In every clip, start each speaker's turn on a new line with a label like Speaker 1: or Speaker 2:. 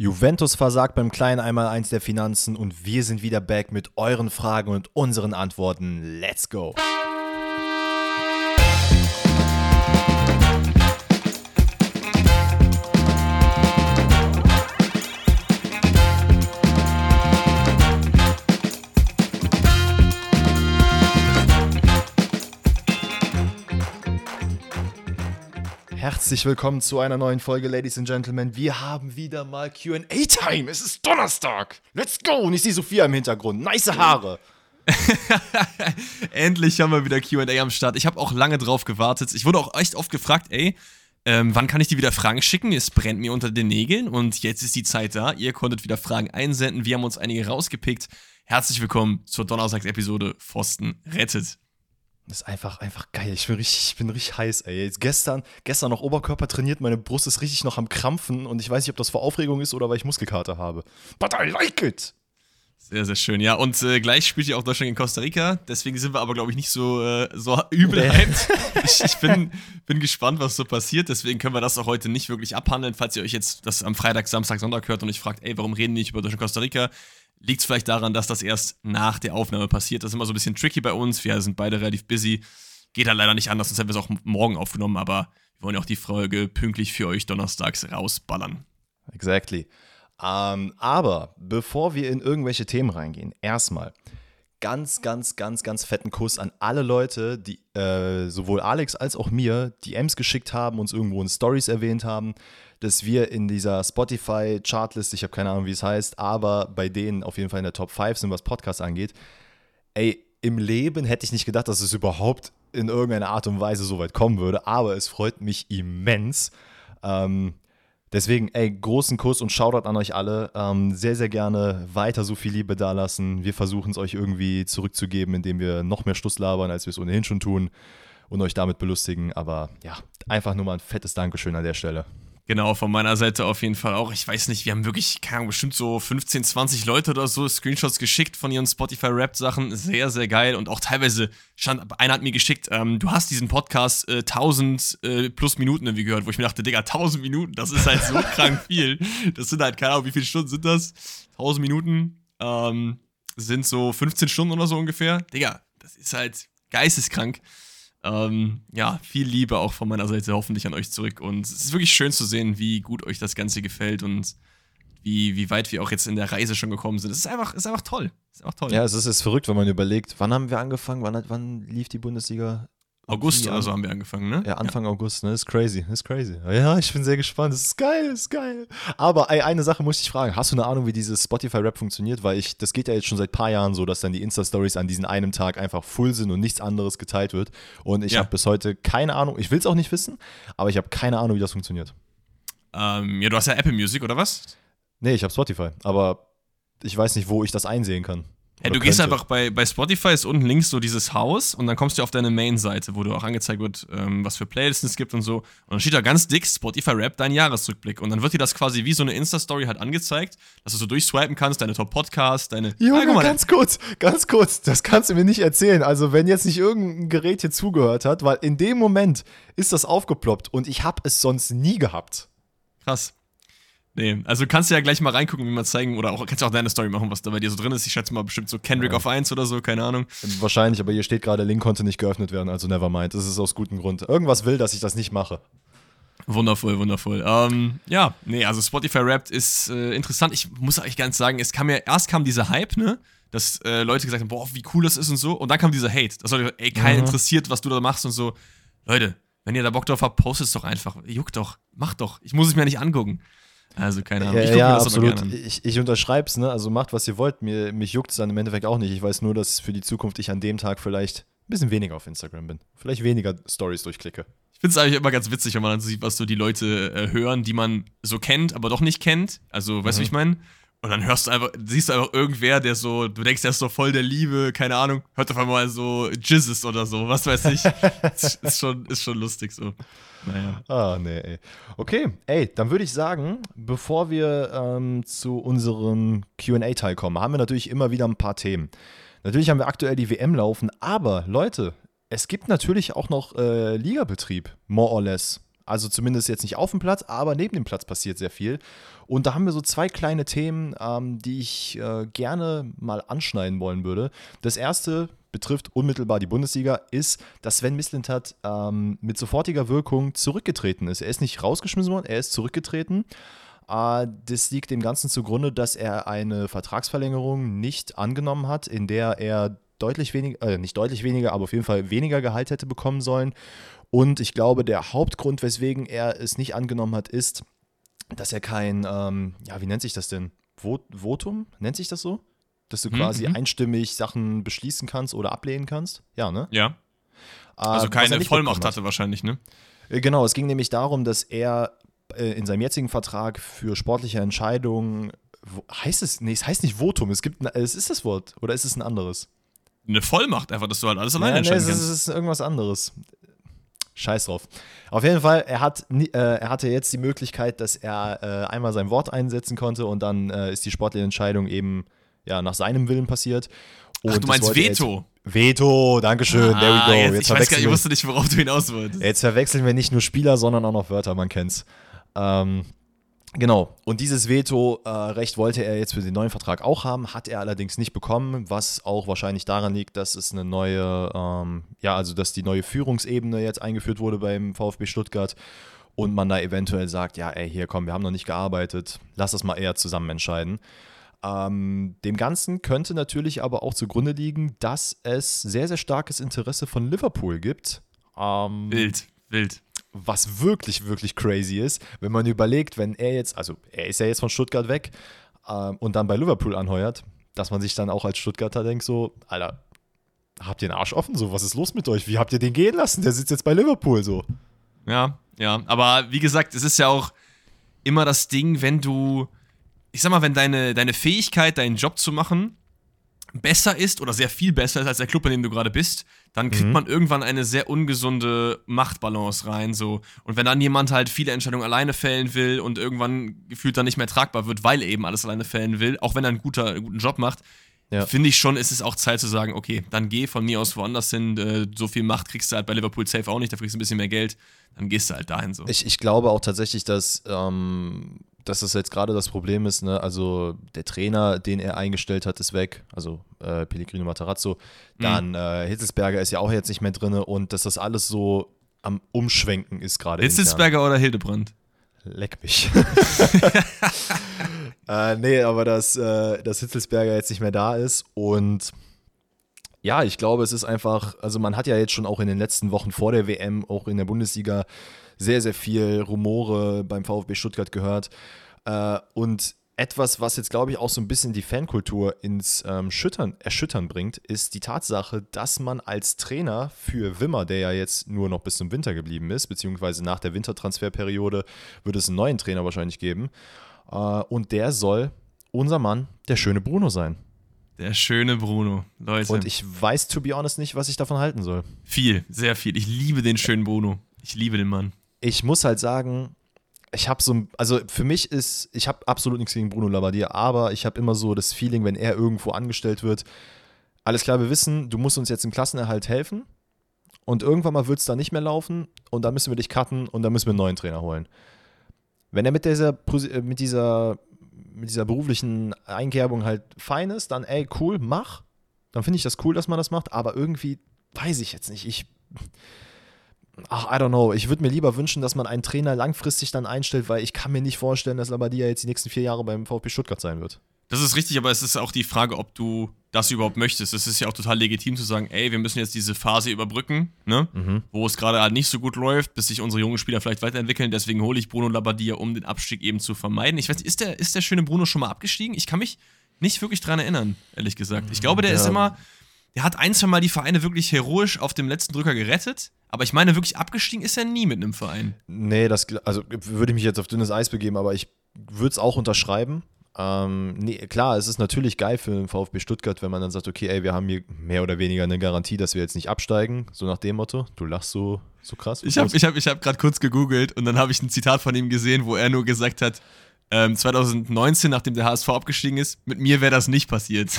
Speaker 1: Juventus versagt beim kleinen Einmaleins der Finanzen und wir sind wieder back mit euren Fragen und unseren Antworten. Let's go! Herzlich willkommen zu einer neuen Folge, Ladies and Gentlemen. Wir haben wieder mal QA-Time. Es ist Donnerstag. Let's go. Und ich sehe Sophia im Hintergrund. Nice Haare.
Speaker 2: Endlich haben wir wieder QA am Start. Ich habe auch lange drauf gewartet. Ich wurde auch echt oft gefragt, ey, ähm, wann kann ich dir wieder Fragen schicken? Es brennt mir unter den Nägeln und jetzt ist die Zeit da. Ihr konntet wieder Fragen einsenden. Wir haben uns einige rausgepickt. Herzlich willkommen zur Donnerstagsepisode Pfosten rettet.
Speaker 1: Ist einfach, einfach geil. Ich bin richtig, ich bin richtig heiß, ey. Jetzt gestern, gestern noch Oberkörper trainiert, meine Brust ist richtig noch am Krampfen und ich weiß nicht, ob das vor Aufregung ist oder weil ich Muskelkater habe. But I like it!
Speaker 2: Sehr, sehr schön, ja. Und äh, gleich spielt ja auch Deutschland in Costa Rica. Deswegen sind wir aber, glaube ich, nicht so, äh, so übel nee. ich, ich bin, bin gespannt, was so passiert. Deswegen können wir das auch heute nicht wirklich abhandeln. Falls ihr euch jetzt das am Freitag, Samstag, Sonntag hört und euch fragt, ey, warum reden die nicht über Deutschland Costa Rica? Liegt es vielleicht daran, dass das erst nach der Aufnahme passiert? Das ist immer so ein bisschen tricky bei uns. Wir sind beide relativ busy. Geht halt leider nicht anders, sonst hätten wir es auch morgen aufgenommen, aber wir wollen ja auch die Folge pünktlich für euch donnerstags rausballern.
Speaker 1: Exactly. Ähm, aber bevor wir in irgendwelche Themen reingehen, erstmal ganz, ganz, ganz, ganz fetten Kuss an alle Leute, die äh, sowohl Alex als auch mir DMs geschickt haben, uns irgendwo in Stories erwähnt haben dass wir in dieser Spotify-Chartlist, ich habe keine Ahnung, wie es heißt, aber bei denen auf jeden Fall in der Top 5 sind, was Podcasts angeht. Ey, im Leben hätte ich nicht gedacht, dass es überhaupt in irgendeiner Art und Weise so weit kommen würde, aber es freut mich immens. Ähm, deswegen, ey, großen Kuss und Shoutout an euch alle. Ähm, sehr, sehr gerne weiter so viel Liebe dalassen. Wir versuchen es euch irgendwie zurückzugeben, indem wir noch mehr Schluss labern, als wir es ohnehin schon tun und euch damit belustigen. Aber ja, einfach nur mal ein fettes Dankeschön an der Stelle.
Speaker 2: Genau, von meiner Seite auf jeden Fall auch. Ich weiß nicht, wir haben wirklich, keine Ahnung, bestimmt so 15, 20 Leute oder so Screenshots geschickt von ihren Spotify-Rap-Sachen. Sehr, sehr geil. Und auch teilweise, stand, einer hat mir geschickt, ähm, du hast diesen Podcast äh, 1000 äh, plus Minuten irgendwie gehört, wo ich mir dachte, Digga, 1000 Minuten, das ist halt so krank viel. Das sind halt, keine Ahnung, wie viele Stunden sind das? 1000 Minuten ähm, sind so 15 Stunden oder so ungefähr. Digga, das ist halt geisteskrank. Ähm, ja, viel Liebe auch von meiner Seite hoffentlich an euch zurück. Und es ist wirklich schön zu sehen, wie gut euch das Ganze gefällt und wie, wie weit wir auch jetzt in der Reise schon gekommen sind. Es ist einfach, ist einfach toll.
Speaker 1: ist
Speaker 2: einfach toll.
Speaker 1: Ja, es ist, ist verrückt, wenn man überlegt, wann haben wir angefangen, wann, wann lief die Bundesliga
Speaker 2: August oder so haben wir angefangen, ne?
Speaker 1: Ja, Anfang ja. August, ne? Das ist crazy, das ist crazy. Ja, ich bin sehr gespannt. Das ist geil, das ist geil. Aber ey, eine Sache muss ich fragen. Hast du eine Ahnung, wie dieses Spotify-Rap funktioniert? Weil ich, das geht ja jetzt schon seit ein paar Jahren so, dass dann die Insta-Stories an diesem einen Tag einfach full sind und nichts anderes geteilt wird. Und ich ja. habe bis heute keine Ahnung, ich will es auch nicht wissen, aber ich habe keine Ahnung, wie das funktioniert.
Speaker 2: Ähm, ja, du hast ja Apple Music, oder was?
Speaker 1: Nee, ich habe Spotify, aber ich weiß nicht, wo ich das einsehen kann.
Speaker 2: Hey, du könnte. gehst einfach bei, bei Spotify, ist unten links so dieses Haus und dann kommst du auf deine Main-Seite, wo du auch angezeigt wird, ähm, was für Playlists es gibt und so. Und dann steht da ganz dick Spotify Rap, dein Jahresrückblick. Und dann wird dir das quasi wie so eine Insta-Story halt angezeigt, dass du so durchswipen kannst, deine Top-Podcasts, deine.
Speaker 1: Junge, ah, ganz kurz, ganz kurz, das kannst du mir nicht erzählen. Also, wenn jetzt nicht irgendein Gerät hier zugehört hat, weil in dem Moment ist das aufgeploppt und ich habe es sonst nie gehabt.
Speaker 2: Krass. Nee, also kannst du ja gleich mal reingucken, wie man zeigen, oder auch kannst du auch deine Story machen, was da bei dir so drin ist. Ich schätze mal bestimmt so Kendrick ja. auf 1 oder so, keine Ahnung.
Speaker 1: Wahrscheinlich, aber hier steht gerade, Link konnte nicht geöffnet werden, also nevermind. Das ist aus gutem Grund. Irgendwas will, dass ich das nicht mache.
Speaker 2: Wundervoll, wundervoll. Ähm, ja, nee, also Spotify Wrapped ist äh, interessant. Ich muss eigentlich ganz sagen, es kam ja, erst kam dieser Hype, ne? Dass äh, Leute gesagt haben, boah, wie cool das ist und so. Und dann kam dieser Hate. Das war, ey, keinen mhm. interessiert, was du da machst und so. Leute, wenn ihr da Bock drauf habt, postet es doch einfach. Juckt doch, macht doch. Ich muss es mir nicht angucken. Also keine Ahnung.
Speaker 1: Ich ja, absolut. Ich, ich unterschreibe es, ne? Also macht, was ihr wollt. Mir, mich juckt es dann im Endeffekt auch nicht. Ich weiß nur, dass für die Zukunft ich an dem Tag vielleicht ein bisschen weniger auf Instagram bin. Vielleicht weniger Stories durchklicke.
Speaker 2: Ich finde es eigentlich immer ganz witzig, wenn man dann sieht, was so die Leute äh, hören, die man so kennt, aber doch nicht kennt. Also, weißt du, mhm. wie ich meine? Und dann hörst du einfach, siehst du einfach irgendwer, der so, du denkst, der ist so voll der Liebe, keine Ahnung, hört auf einmal so Jizzes oder so, was weiß ich. ist, schon, ist schon lustig so.
Speaker 1: Naja. Ah, nee, ey. Okay, ey, dann würde ich sagen, bevor wir ähm, zu unserem QA-Teil kommen, haben wir natürlich immer wieder ein paar Themen. Natürlich haben wir aktuell die WM laufen, aber Leute, es gibt natürlich auch noch äh, Ligabetrieb, more or less. Also zumindest jetzt nicht auf dem Platz, aber neben dem Platz passiert sehr viel. Und da haben wir so zwei kleine Themen, ähm, die ich äh, gerne mal anschneiden wollen würde. Das erste betrifft unmittelbar die Bundesliga, ist, dass Sven Mislintat ähm, mit sofortiger Wirkung zurückgetreten ist. Er ist nicht rausgeschmissen worden, er ist zurückgetreten. Äh, das liegt dem Ganzen zugrunde, dass er eine Vertragsverlängerung nicht angenommen hat, in der er deutlich weniger, äh, nicht deutlich weniger, aber auf jeden Fall weniger Gehalt hätte bekommen sollen. Und ich glaube, der Hauptgrund, weswegen er es nicht angenommen hat, ist, dass er kein, ähm, ja, wie nennt sich das denn? Vot Votum? Nennt sich das so? Dass du quasi mhm. einstimmig Sachen beschließen kannst oder ablehnen kannst? Ja, ne?
Speaker 2: Ja. Also keine Vollmacht hatte wahrscheinlich, ne?
Speaker 1: Äh, genau, es ging nämlich darum, dass er äh, in seinem jetzigen Vertrag für sportliche Entscheidungen, heißt es, nee, es heißt nicht Votum, es gibt, es ist das Wort, oder ist es ein anderes?
Speaker 2: Eine Vollmacht, einfach, dass du halt alles alleine
Speaker 1: ja,
Speaker 2: entscheiden
Speaker 1: nee, kannst. Es ist irgendwas anderes. Scheiß drauf. Auf jeden Fall, er, hat, äh, er hatte jetzt die Möglichkeit, dass er äh, einmal sein Wort einsetzen konnte und dann äh, ist die sportliche Entscheidung eben ja, nach seinem Willen passiert. Und
Speaker 2: Ach, du meinst Veto?
Speaker 1: Veto, Dankeschön, ah, there we go.
Speaker 2: Jetzt, jetzt ich weiß gar nicht, ich wusste nicht, worauf du hinaus wolltest.
Speaker 1: Jetzt verwechseln wir nicht nur Spieler, sondern auch noch Wörter, man kennt's. Ähm, Genau, und dieses Veto-Recht wollte er jetzt für den neuen Vertrag auch haben, hat er allerdings nicht bekommen, was auch wahrscheinlich daran liegt, dass es eine neue, ähm, ja, also dass die neue Führungsebene jetzt eingeführt wurde beim VfB Stuttgart und man da eventuell sagt, ja, ey, hier komm, wir haben noch nicht gearbeitet, lass das mal eher zusammen entscheiden. Ähm, dem Ganzen könnte natürlich aber auch zugrunde liegen, dass es sehr, sehr starkes Interesse von Liverpool gibt.
Speaker 2: Ähm, wild, wild
Speaker 1: was wirklich, wirklich crazy ist, wenn man überlegt, wenn er jetzt, also er ist ja jetzt von Stuttgart weg ähm, und dann bei Liverpool anheuert, dass man sich dann auch als Stuttgarter denkt, so, Alter, habt ihr den Arsch offen? So, was ist los mit euch? Wie habt ihr den gehen lassen? Der sitzt jetzt bei Liverpool so.
Speaker 2: Ja, ja, aber wie gesagt, es ist ja auch immer das Ding, wenn du, ich sag mal, wenn deine, deine Fähigkeit, deinen Job zu machen, besser ist oder sehr viel besser ist als der Club, in dem du gerade bist, dann kriegt mhm. man irgendwann eine sehr ungesunde Machtbalance rein. So. Und wenn dann jemand halt viele Entscheidungen alleine fällen will und irgendwann gefühlt dann nicht mehr tragbar wird, weil er eben alles alleine fällen will, auch wenn er einen, guter, einen guten Job macht, ja. finde ich schon, ist es auch Zeit zu sagen, okay, dann geh von mir aus woanders hin. Äh, so viel Macht kriegst du halt bei Liverpool safe auch nicht, da kriegst du ein bisschen mehr Geld, dann gehst du halt dahin so.
Speaker 1: Ich, ich glaube auch tatsächlich, dass ähm, dass das jetzt gerade das Problem ist. Ne? Also der Trainer, den er eingestellt hat, ist weg. Also äh, Pellegrino Matarazzo. Mhm. Dann äh, Hitzelsberger ist ja auch jetzt nicht mehr drin. Und dass das alles so am Umschwenken ist gerade.
Speaker 2: Hitzelsberger oder Hildebrand?
Speaker 1: Leck mich. äh, nee, aber dass, äh, dass Hitzelsberger jetzt nicht mehr da ist und ja, ich glaube, es ist einfach, also man hat ja jetzt schon auch in den letzten Wochen vor der WM, auch in der Bundesliga, sehr, sehr viel Rumore beim VfB Stuttgart gehört. Äh, und etwas, was jetzt, glaube ich, auch so ein bisschen die Fankultur ins ähm, Schüttern, Erschüttern bringt, ist die Tatsache, dass man als Trainer für Wimmer, der ja jetzt nur noch bis zum Winter geblieben ist, beziehungsweise nach der Wintertransferperiode wird es einen neuen Trainer wahrscheinlich geben. Äh, und der soll unser Mann, der schöne Bruno sein.
Speaker 2: Der schöne Bruno, Leute.
Speaker 1: Und ich weiß, to be honest, nicht, was ich davon halten soll.
Speaker 2: Viel, sehr viel. Ich liebe den schönen Bruno. Ich liebe den Mann
Speaker 1: ich muss halt sagen, ich habe so, also für mich ist, ich habe absolut nichts gegen Bruno Labbadia, aber ich habe immer so das Feeling, wenn er irgendwo angestellt wird, alles klar, wir wissen, du musst uns jetzt im Klassenerhalt helfen und irgendwann mal wird es da nicht mehr laufen und dann müssen wir dich cutten und dann müssen wir einen neuen Trainer holen. Wenn er mit dieser, äh, mit dieser, mit dieser beruflichen Einkerbung halt fein ist, dann ey, cool, mach. Dann finde ich das cool, dass man das macht, aber irgendwie weiß ich jetzt nicht. Ich ach, I don't know. Ich würde mir lieber wünschen, dass man einen Trainer langfristig dann einstellt, weil ich kann mir nicht vorstellen, dass Labadia jetzt die nächsten vier Jahre beim VfB Stuttgart sein wird.
Speaker 2: Das ist richtig, aber es ist auch die Frage, ob du das überhaupt möchtest. Es ist ja auch total legitim zu sagen, ey, wir müssen jetzt diese Phase überbrücken, ne? Mhm. wo es gerade halt nicht so gut läuft, bis sich unsere jungen Spieler vielleicht weiterentwickeln. Deswegen hole ich Bruno Labbadia, um den Abstieg eben zu vermeiden. Ich weiß nicht, ist der, ist der schöne Bruno schon mal abgestiegen? Ich kann mich nicht wirklich dran erinnern, ehrlich gesagt. Ich glaube, der ja. ist immer, der hat ein, zwei Mal die Vereine wirklich heroisch auf dem letzten Drücker gerettet. Aber ich meine, wirklich abgestiegen ist er nie mit einem Verein.
Speaker 1: Nee, das also würde ich mich jetzt auf dünnes Eis begeben, aber ich würde es auch unterschreiben. Ähm, nee, klar, es ist natürlich geil für den VfB Stuttgart, wenn man dann sagt, okay, ey, wir haben hier mehr oder weniger eine Garantie, dass wir jetzt nicht absteigen, so nach dem Motto. Du lachst so, so krass.
Speaker 2: Ich habe ich hab, ich hab gerade kurz gegoogelt und dann habe ich ein Zitat von ihm gesehen, wo er nur gesagt hat, ähm, 2019, nachdem der HSV abgestiegen ist, mit mir wäre das nicht passiert.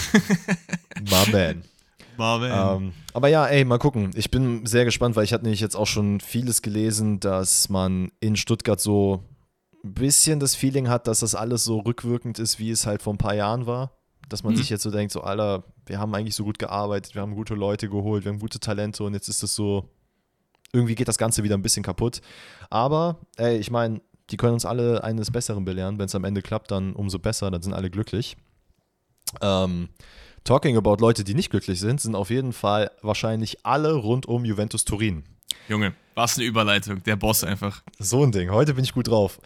Speaker 1: My man.
Speaker 2: Marvin.
Speaker 1: Ähm, aber ja, ey, mal gucken. Ich bin sehr gespannt, weil ich hatte nämlich jetzt auch schon vieles gelesen, dass man in Stuttgart so ein bisschen das Feeling hat, dass das alles so rückwirkend ist, wie es halt vor ein paar Jahren war. Dass man
Speaker 2: Mhm.
Speaker 1: sich jetzt so denkt, so, Alter, wir haben eigentlich so gut gearbeitet, wir haben gute Leute geholt, wir haben gute Talente und jetzt ist es so, irgendwie geht das Ganze wieder ein bisschen kaputt. Aber, ey, ich meine, die können uns alle eines Besseren belehren. Wenn es am Ende klappt, dann umso besser, dann sind alle glücklich. Ähm, talking about Leute, die nicht glücklich sind, sind auf jeden Fall wahrscheinlich alle rund um Juventus Turin.
Speaker 2: Junge, was eine Überleitung. Der Boss einfach.
Speaker 1: So ein Ding. Heute bin ich gut drauf.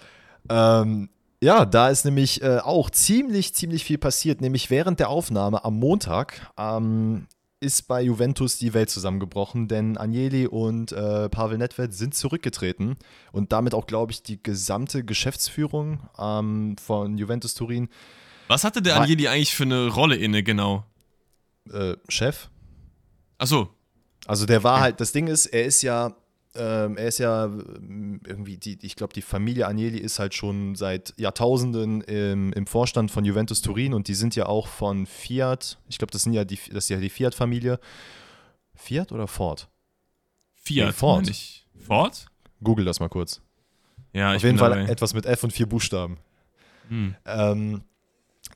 Speaker 1: Ähm, ja, da ist nämlich äh, auch ziemlich, ziemlich viel passiert. Nämlich während der Aufnahme am Montag ähm, ist bei Juventus die Welt zusammengebrochen, denn Agnelli und äh, Pavel Nedved sind zurückgetreten und damit auch, glaube ich, die gesamte Geschäftsführung ähm, von Juventus Turin.
Speaker 2: Was hatte der
Speaker 1: Wa-
Speaker 2: Agnelli eigentlich für eine Rolle inne, genau?
Speaker 1: Äh, Chef,
Speaker 2: Achso,
Speaker 1: Also der war halt, das Ding ist, er ist ja, ähm, er ist ja ähm, irgendwie, die, ich glaube, die Familie Agnelli ist halt schon seit Jahrtausenden im, im Vorstand von Juventus Turin und die sind ja auch von Fiat, ich glaube, das sind ja die, das ist ja die Fiat-Familie. Fiat oder Ford?
Speaker 2: Fiat.
Speaker 1: Nee, Ford.
Speaker 2: ich. Ford?
Speaker 1: Google das mal kurz.
Speaker 2: Ja, ich
Speaker 1: Auf jeden Fall
Speaker 2: dabei.
Speaker 1: etwas mit F und vier Buchstaben.
Speaker 2: Hm.
Speaker 1: Ähm,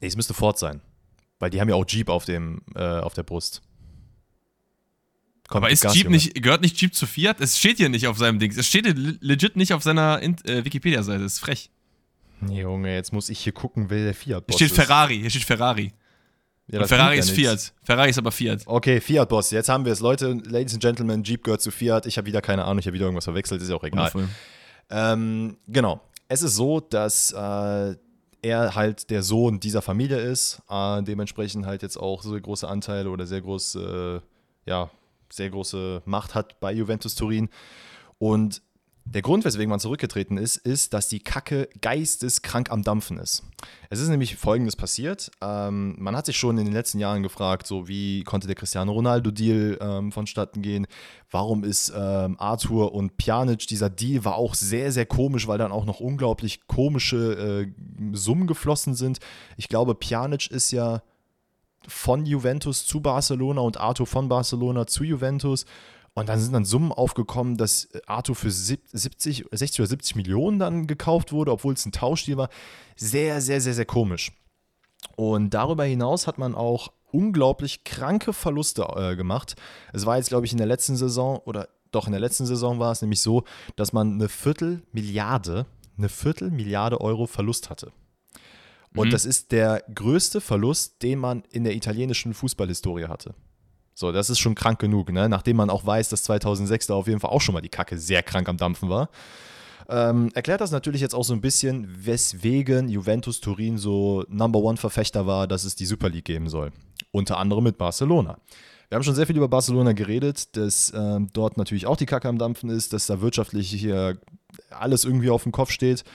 Speaker 1: nee, es müsste Ford sein. Weil die haben ja auch Jeep auf, dem, äh, auf der Brust. Komm,
Speaker 2: Aber ist
Speaker 1: Gas,
Speaker 2: Jeep
Speaker 1: Junge.
Speaker 2: nicht, gehört nicht Jeep zu Fiat? Es steht hier nicht auf seinem Dings. Es steht legit nicht auf seiner In- äh, Wikipedia-Seite. Das ist frech.
Speaker 1: Junge, jetzt muss ich hier gucken, wer der
Speaker 2: Hier
Speaker 1: Fiat-Boss
Speaker 2: steht
Speaker 1: ist.
Speaker 2: Ferrari. Hier steht Ferrari.
Speaker 1: Ja,
Speaker 2: Ferrari ist. Fiat. Ferrari ist aber Fiat.
Speaker 1: Okay, Fiat-Boss, jetzt haben wir es. Leute, Ladies and Gentlemen, Jeep gehört zu Fiat. Ich habe wieder keine Ahnung, ich habe wieder irgendwas verwechselt, ist ja auch egal. Ähm, genau. Es ist so, dass äh, er halt der Sohn dieser Familie ist, äh, dementsprechend halt jetzt auch so große Anteile oder sehr große, äh, ja, sehr große Macht hat bei Juventus Turin. Und der Grund, weswegen man zurückgetreten ist, ist, dass die Kacke geisteskrank am Dampfen ist. Es ist nämlich Folgendes passiert. Ähm, man hat sich schon in den letzten Jahren gefragt, so wie konnte der Cristiano Ronaldo-Deal ähm, vonstatten gehen? Warum ist ähm, Arthur und Pjanic, dieser Deal war auch sehr, sehr komisch, weil dann auch noch unglaublich komische äh, Summen geflossen sind. Ich glaube, Pjanic ist ja von Juventus zu Barcelona und Arthur von Barcelona zu Juventus. Und dann sind dann Summen aufgekommen, dass Arthur für sieb- 70, 60 oder 70 Millionen dann gekauft wurde, obwohl es ein Tauschdeal war. Sehr, sehr, sehr, sehr komisch. Und darüber hinaus hat man auch unglaublich kranke Verluste äh, gemacht. Es war jetzt, glaube ich, in der letzten Saison oder doch in der letzten Saison war es nämlich so, dass man eine Viertelmilliarde, eine Viertelmilliarde Euro Verlust hatte. Und
Speaker 2: Mhm.
Speaker 1: das ist der größte Verlust, den man in der italienischen Fußballhistorie hatte. So, das ist schon krank genug, ne? nachdem man auch weiß, dass 2006 da auf jeden Fall auch schon mal die Kacke sehr krank am Dampfen war. Ähm, erklärt das natürlich jetzt auch so ein bisschen, weswegen Juventus Turin so Number One-Verfechter war, dass es die Super League geben soll. Unter anderem mit Barcelona. Wir haben schon sehr viel über Barcelona geredet, dass ähm, dort natürlich auch die Kacke am Dampfen ist, dass da wirtschaftlich hier alles irgendwie auf dem Kopf steht.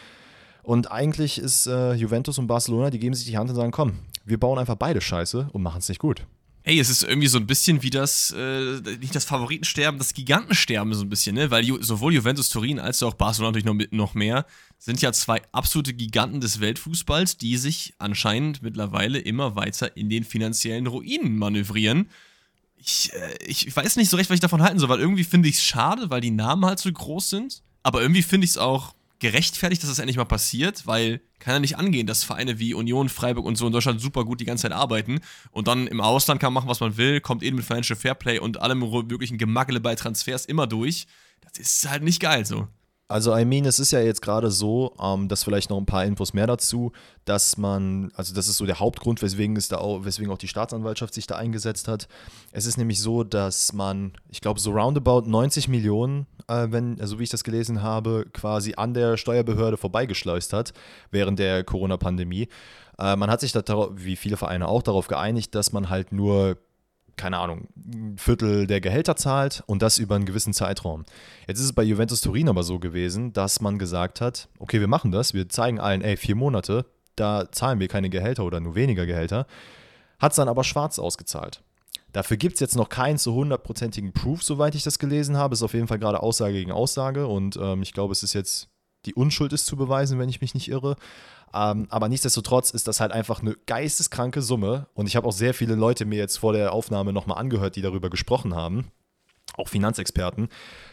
Speaker 1: Und eigentlich ist äh, Juventus und Barcelona, die geben sich die Hand und sagen, komm, wir bauen einfach beide Scheiße und machen es nicht gut.
Speaker 2: Ey, es ist irgendwie so ein bisschen wie das, äh, nicht das Favoritensterben, das Gigantensterben so ein bisschen, ne? Weil Ju sowohl Juventus Turin als auch Barcelona natürlich noch, noch mehr sind ja zwei absolute Giganten des Weltfußballs, die sich anscheinend mittlerweile immer weiter in den finanziellen Ruinen manövrieren. Ich, äh, ich weiß nicht so recht, was ich davon halten soll, weil irgendwie finde ich es schade, weil die Namen halt so groß sind. Aber irgendwie finde ich es auch gerechtfertigt, dass das endlich mal passiert, weil kann ja nicht angehen, dass Vereine wie Union, Freiburg und so in Deutschland super gut die ganze Zeit arbeiten und dann im Ausland kann man machen, was man will, kommt eben mit Financial Fairplay und allem möglichen Gemackele bei Transfers immer durch. Das ist halt nicht geil so.
Speaker 1: Also, I mean, es ist ja jetzt gerade so, ähm, dass vielleicht noch ein paar Infos mehr dazu, dass man, also das ist so der Hauptgrund, weswegen es da auch, weswegen auch die Staatsanwaltschaft sich da eingesetzt hat. Es ist nämlich so, dass man, ich glaube, so roundabout 90 Millionen, äh, wenn, also wie ich das gelesen habe, quasi an der Steuerbehörde vorbeigeschleust hat während der Corona-Pandemie. Äh, man hat sich da, wie viele Vereine auch, darauf geeinigt, dass man halt nur keine Ahnung, ein Viertel der Gehälter zahlt und das über einen gewissen Zeitraum. Jetzt ist es bei Juventus Turin aber so gewesen, dass man gesagt hat, okay, wir machen das, wir zeigen allen, ey, vier Monate, da zahlen wir keine Gehälter oder nur weniger Gehälter, hat es dann aber schwarz ausgezahlt. Dafür gibt es jetzt noch keinen zu hundertprozentigen Proof, soweit ich das gelesen habe. Ist auf jeden Fall gerade Aussage gegen Aussage und ähm, ich glaube, es ist jetzt die Unschuld ist zu beweisen, wenn ich mich nicht irre. Ähm, aber nichtsdestotrotz ist das halt einfach eine geisteskranke Summe. Und ich habe auch sehr viele Leute mir jetzt vor der Aufnahme nochmal angehört, die darüber gesprochen haben. Auch Finanzexperten,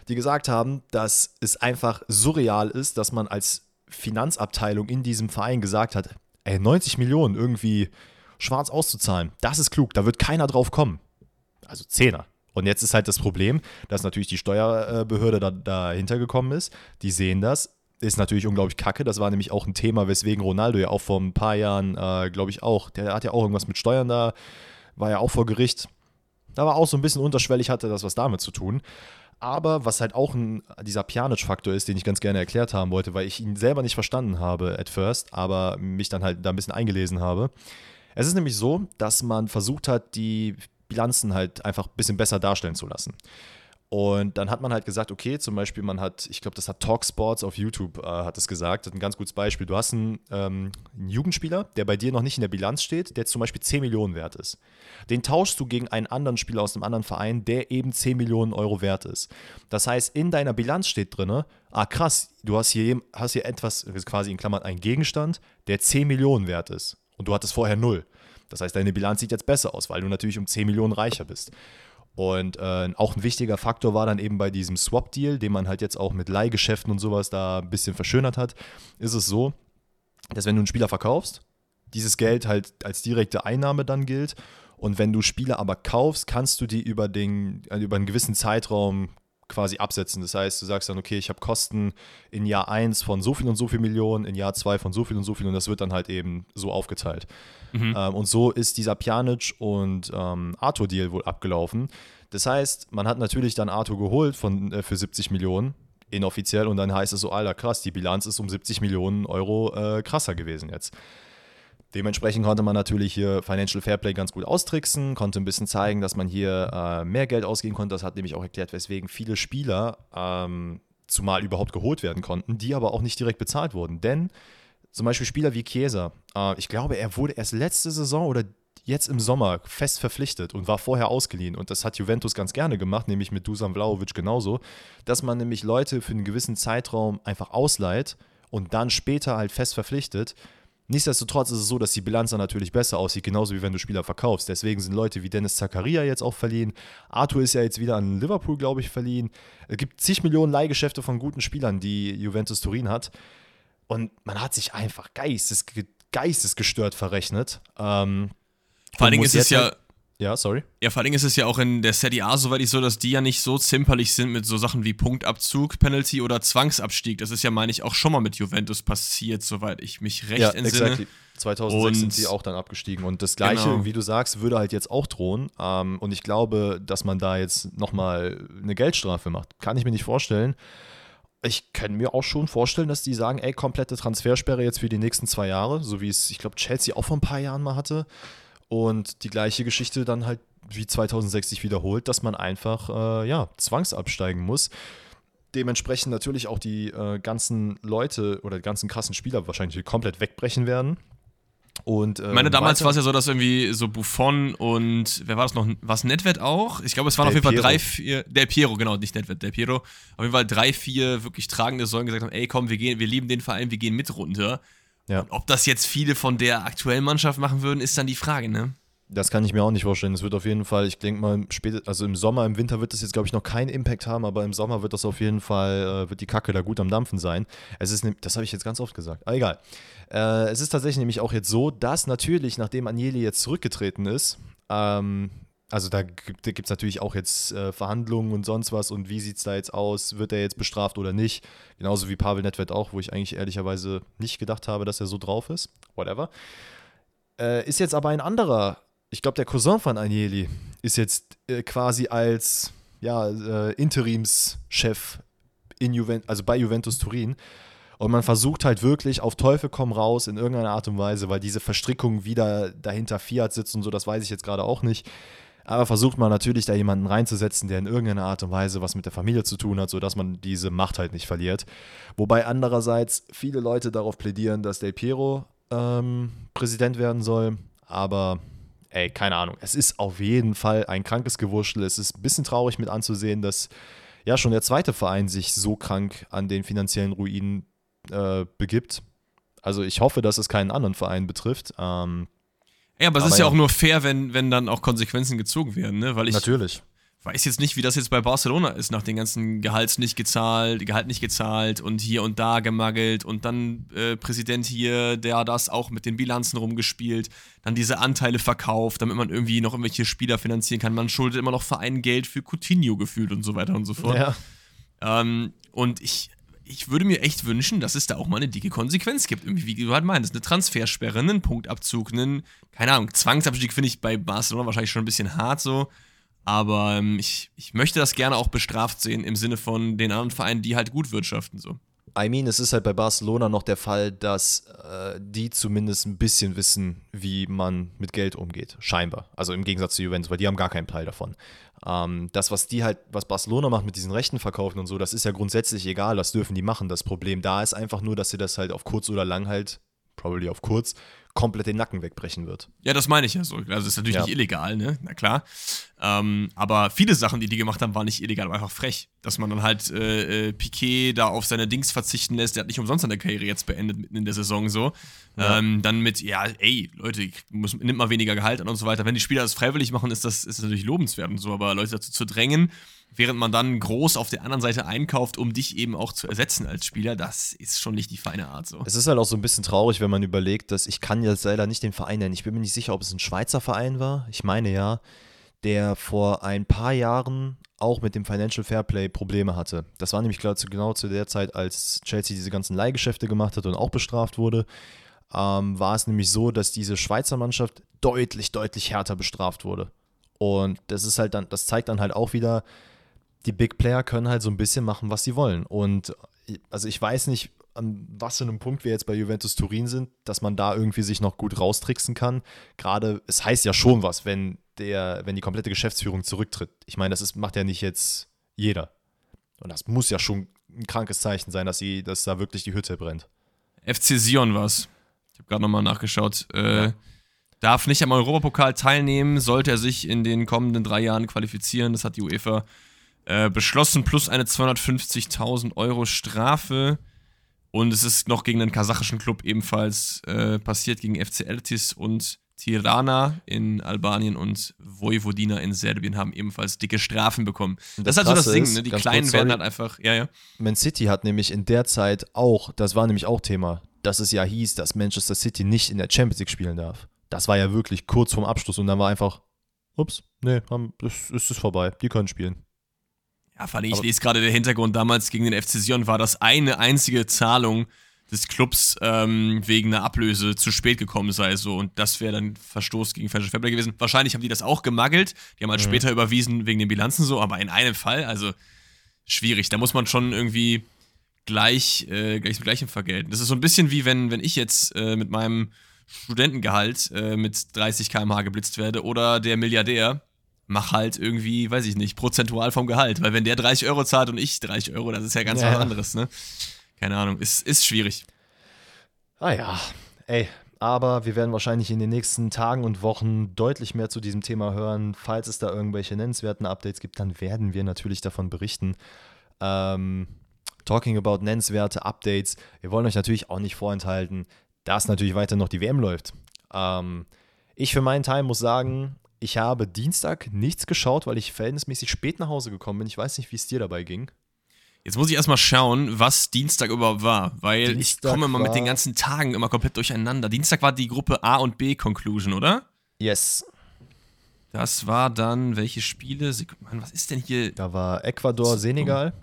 Speaker 1: die gesagt haben, dass es einfach surreal ist, dass man als Finanzabteilung in diesem Verein gesagt hat, ey, 90 Millionen irgendwie schwarz auszuzahlen, das ist klug, da wird keiner drauf kommen. Also Zehner. Und jetzt ist halt das Problem, dass natürlich die Steuerbehörde da, dahinter gekommen ist. Die sehen das. Ist natürlich unglaublich kacke. Das war nämlich auch ein Thema, weswegen Ronaldo ja auch vor ein paar Jahren, äh, glaube ich, auch, der hat ja auch irgendwas mit Steuern da, war ja auch vor Gericht. Da war auch so ein bisschen unterschwellig, hatte das was damit zu tun. Aber was halt auch ein, dieser Pjanic-Faktor ist, den ich ganz gerne erklärt haben wollte, weil ich ihn selber nicht verstanden habe at first, aber mich dann halt da ein bisschen eingelesen habe. Es ist nämlich so, dass man versucht hat, die Bilanzen halt einfach ein bisschen besser darstellen zu lassen. Und dann hat man halt gesagt, okay, zum Beispiel, man hat, ich glaube, das hat Talksports auf YouTube äh, hat es gesagt, das ist ein ganz gutes Beispiel. Du hast einen, ähm, einen, Jugendspieler, der bei dir noch nicht in der Bilanz steht, der zum Beispiel 10 Millionen wert ist. Den tauschst du gegen einen anderen Spieler aus einem anderen Verein, der eben 10 Millionen Euro wert ist. Das heißt, in deiner Bilanz steht drin, ah krass, du hast hier, hast hier etwas, quasi in Klammern, einen Gegenstand, der 10 Millionen wert ist. Und du hattest vorher null. Das heißt, deine Bilanz sieht jetzt besser aus, weil du natürlich um 10 Millionen reicher bist. Und äh, auch ein wichtiger Faktor war dann eben bei diesem Swap-Deal, den man halt jetzt auch mit Leihgeschäften und sowas da ein bisschen verschönert hat, ist es so, dass wenn du einen Spieler verkaufst, dieses Geld halt als direkte Einnahme dann gilt. Und wenn du Spieler aber kaufst, kannst du die über, den, äh, über einen gewissen Zeitraum quasi absetzen. Das heißt, du sagst dann, okay, ich habe Kosten in Jahr 1 von so viel und so viel Millionen, in Jahr 2 von so viel und so viel und das wird dann halt eben so aufgeteilt. Mhm. Ähm, und so ist dieser Pjanic und ähm, Arthur-Deal wohl abgelaufen. Das heißt, man hat natürlich dann Arthur geholt von, äh, für 70 Millionen, inoffiziell, und dann heißt es so, alter krass, die Bilanz ist um 70 Millionen Euro äh, krasser gewesen jetzt. Dementsprechend konnte man natürlich hier Financial Fairplay ganz gut austricksen, konnte ein bisschen zeigen, dass man hier äh, mehr Geld ausgeben konnte. Das hat nämlich auch erklärt, weswegen viele Spieler ähm, zumal überhaupt geholt werden konnten, die aber auch nicht direkt bezahlt wurden. Denn zum Beispiel Spieler wie Chiesa, äh, ich glaube, er wurde erst letzte Saison oder jetzt im Sommer fest verpflichtet und war vorher ausgeliehen. Und das hat Juventus ganz gerne gemacht, nämlich mit Dusan Vlaovic genauso, dass man nämlich Leute für einen gewissen Zeitraum einfach ausleiht und dann später halt fest verpflichtet Nichtsdestotrotz ist es so, dass die Bilanz dann natürlich besser aussieht, genauso wie wenn du Spieler verkaufst. Deswegen sind Leute wie Dennis Zakaria jetzt auch verliehen. Arthur ist ja jetzt wieder an Liverpool, glaube ich, verliehen. Es gibt zig Millionen Leihgeschäfte von guten Spielern, die Juventus Turin hat. Und man hat sich einfach geistes, geistesgestört verrechnet. Ähm,
Speaker 2: Vor allen Dingen ist es ja
Speaker 1: halt ja, sorry.
Speaker 2: Ja, vor Dingen ist es ja auch in der Serie A, soweit ich so, dass die ja nicht so zimperlich sind mit so Sachen wie Punktabzug, Penalty oder Zwangsabstieg. Das ist ja, meine ich, auch schon mal mit Juventus passiert, soweit ich mich recht ja, entsinne. Exactly.
Speaker 1: 2006 und sind sie auch dann abgestiegen. Und das Gleiche, genau. wie du sagst, würde halt jetzt auch drohen. Ähm, und ich glaube, dass man da jetzt nochmal eine Geldstrafe macht. Kann ich mir nicht vorstellen. Ich kann mir auch schon vorstellen, dass die sagen, ey, komplette Transfersperre jetzt für die nächsten zwei Jahre, so wie es, ich glaube, Chelsea auch vor ein paar Jahren mal hatte. Und die gleiche Geschichte dann halt wie 2006 sich wiederholt, dass man einfach äh, ja, zwangsabsteigen muss. Dementsprechend natürlich auch die äh, ganzen Leute oder die ganzen krassen Spieler wahrscheinlich komplett wegbrechen werden. Und,
Speaker 2: äh, ich meine, damals war es ja so, dass irgendwie so Buffon und wer war das noch? Was Netwet auch? Ich glaube, es waren Del auf jeden Fall drei, vier. Del Piero, genau, nicht Netwet, Del Piero. Auf jeden Fall drei, vier wirklich tragende Säulen gesagt haben: ey, komm, wir gehen, wir lieben den Verein, wir gehen mit runter. Ja. ob das jetzt viele von der aktuellen Mannschaft machen würden, ist dann die Frage, ne?
Speaker 1: Das kann ich mir auch nicht vorstellen. Es wird auf jeden Fall, ich denke mal, spät, also im Sommer, im Winter wird das jetzt, glaube ich, noch keinen Impact haben, aber im Sommer wird das auf jeden Fall, äh, wird die Kacke da gut am Dampfen sein. Es ist, ne, das habe ich jetzt ganz oft gesagt. Aber egal. Äh, es ist tatsächlich nämlich auch jetzt so, dass natürlich, nachdem Agnelli jetzt zurückgetreten ist, ähm, also da gibt es natürlich auch jetzt äh, Verhandlungen und sonst was und wie sieht es da jetzt aus, wird er jetzt bestraft oder nicht. Genauso wie Pavel Nedved auch, wo ich eigentlich ehrlicherweise nicht gedacht habe, dass er so drauf ist. Whatever. Äh, ist jetzt aber ein anderer, ich glaube der Cousin von Agnelli ist jetzt äh, quasi als ja, äh, Interimschef in Juventus, also bei Juventus Turin. Und man versucht halt wirklich auf Teufel komm raus in irgendeiner Art und Weise, weil diese Verstrickung wieder dahinter Fiat sitzt und so, das weiß ich jetzt gerade auch nicht aber versucht man natürlich da jemanden reinzusetzen, der in irgendeiner Art und Weise was mit der Familie zu tun hat, sodass man diese Macht halt nicht verliert. Wobei andererseits viele Leute darauf plädieren, dass Del Piero ähm, Präsident werden soll, aber ey, keine Ahnung. Es ist auf jeden Fall ein krankes Gewurschtel. Es ist ein bisschen traurig mit anzusehen, dass ja schon der zweite Verein sich so krank an den finanziellen Ruinen äh, begibt. Also ich hoffe, dass es keinen anderen Verein betrifft. Ähm,
Speaker 2: ja, aber es ist ja, ja, auch nur fair, wenn, wenn dann auch Konsequenzen gezogen werden, ne? Weil ich
Speaker 1: natürlich.
Speaker 2: weiß jetzt nicht, wie das jetzt bei Barcelona ist, nach den ganzen Gehalts nicht gezahlt, Gehalt nicht gezahlt und hier und da gemaggelt und dann äh, Präsident hier, der das auch mit den Bilanzen rumgespielt, dann diese Anteile verkauft, damit man irgendwie noch irgendwelche Spieler finanzieren kann. Man schuldet immer noch Vereinen Geld für Coutinho gefühlt und so weiter und so fort.
Speaker 1: Ja.
Speaker 2: Ähm, und ich, ich würde mir echt wünschen, dass es da auch mal eine dicke Konsequenz gibt. Irgendwie, wie du halt meinst, eine Transfersperre, einen Punktabzug, einen, keine Ahnung, Zwangsabstieg finde ich bei Barcelona wahrscheinlich schon ein bisschen hart so. Aber ähm, ich, ich möchte das gerne auch bestraft sehen im Sinne von den anderen Vereinen, die halt gut wirtschaften so.
Speaker 1: I mean, es ist halt bei Barcelona noch der Fall, dass äh, die zumindest ein bisschen wissen, wie man mit Geld umgeht. Scheinbar. Also im Gegensatz zu Juventus, weil die haben gar keinen Teil davon. Ähm, das, was die halt, was Barcelona macht mit diesen Rechten verkaufen und so, das ist ja grundsätzlich egal, das dürfen die machen. Das Problem da ist einfach nur, dass sie das halt auf kurz oder lang halt, probably auf kurz, komplett den Nacken wegbrechen wird.
Speaker 2: Ja, das meine ich ja so. Also das ist natürlich ja. nicht illegal, ne? Na klar. Ähm, aber viele Sachen, die die gemacht haben, waren nicht illegal, aber einfach frech. Dass man dann halt äh, äh, Piquet da auf seine Dings verzichten lässt, der hat nicht umsonst seine Karriere jetzt beendet mitten in der Saison so. Ja. Ähm, dann mit, ja, ey, Leute, muss, nimmt mal weniger Gehalt an und so weiter. Wenn die Spieler das freiwillig machen, ist das, ist das natürlich lobenswert und so, aber Leute dazu zu drängen, während man dann groß auf der anderen Seite einkauft, um dich eben auch zu ersetzen als Spieler, das ist schon nicht die feine Art so.
Speaker 1: Es ist halt auch so ein bisschen traurig, wenn man überlegt, dass ich kann jetzt leider nicht den Verein nennen. Ich bin mir nicht sicher, ob es ein Schweizer Verein war. Ich meine ja, der vor ein paar Jahren auch mit dem Financial Fairplay Probleme hatte. Das war nämlich genau zu der Zeit, als Chelsea diese ganzen Leihgeschäfte gemacht hat und auch bestraft wurde. Ähm, war es nämlich so, dass diese Schweizer Mannschaft deutlich, deutlich härter bestraft wurde. Und das ist halt dann, das zeigt dann halt auch wieder, die Big Player können halt so ein bisschen machen, was sie wollen. Und also ich weiß nicht, an was für einem Punkt wir jetzt bei Juventus Turin sind, dass man da irgendwie sich noch gut raustricksen kann. Gerade, es heißt ja schon was, wenn der, wenn die komplette Geschäftsführung zurücktritt. Ich meine, das ist, macht ja nicht jetzt jeder. Und das muss ja schon ein krankes Zeichen sein, dass sie, dass da wirklich die Hütte brennt.
Speaker 2: FC Sion was. Ich habe gerade nochmal nachgeschaut. Äh, ja. Darf nicht am Europapokal teilnehmen, sollte er sich in den kommenden drei Jahren qualifizieren. Das hat die UEFA äh, beschlossen, plus eine 250.000 Euro Strafe. Und es ist noch gegen einen kasachischen Club ebenfalls äh, passiert, gegen FC Eltis und Tirana in Albanien und Vojvodina in Serbien haben ebenfalls dicke Strafen bekommen. Das, das ist halt so das Ding, ne? die Kleinen kurz, werden halt einfach, ja, ja.
Speaker 1: Man City hat nämlich in der Zeit auch, das war nämlich auch Thema, dass es ja hieß, dass Manchester City nicht in der Champions League spielen darf. Das war ja wirklich kurz vorm Abschluss und dann war einfach, ups, nee, das ist es vorbei, die können spielen.
Speaker 2: Ja, vor allem, ich lese gerade der Hintergrund, damals gegen den FC Sion war das eine einzige Zahlung des Clubs ähm, wegen einer Ablöse zu spät gekommen sei. So. Und das wäre dann Verstoß gegen Financial Fairplay gewesen. Wahrscheinlich haben die das auch gemaggelt. Die haben halt mhm. später überwiesen wegen den Bilanzen so, aber in einem Fall, also schwierig. Da muss man schon irgendwie gleich, äh, gleich mit gleichem vergelten. Das ist so ein bisschen wie wenn, wenn ich jetzt äh, mit meinem Studentengehalt äh, mit 30 km/h geblitzt werde oder der Milliardär mach halt irgendwie, weiß ich nicht, prozentual vom Gehalt. Weil wenn der 30 Euro zahlt und ich 30 Euro, das ist ja ganz ja. was anderes, ne? Keine Ahnung, ist, ist schwierig.
Speaker 1: Ah ja, ey, aber wir werden wahrscheinlich in den nächsten Tagen und Wochen deutlich mehr zu diesem Thema hören. Falls es da irgendwelche nennenswerten Updates gibt, dann werden wir natürlich davon berichten. Ähm, talking about nennenswerte Updates. Wir wollen euch natürlich auch nicht vorenthalten, dass natürlich weiter noch die WM läuft. Ähm, ich für meinen Teil muss sagen, ich habe Dienstag nichts geschaut, weil ich verhältnismäßig spät nach Hause gekommen bin. Ich weiß nicht, wie es dir dabei ging.
Speaker 2: Jetzt muss ich erstmal schauen, was Dienstag überhaupt war, weil Dienstag ich komme immer mit den ganzen Tagen immer komplett durcheinander. Dienstag war die Gruppe A und B Conclusion, oder?
Speaker 1: Yes.
Speaker 2: Das war dann, welche Spiele? Mann, was ist denn hier?
Speaker 1: Da war Ecuador, Senegal.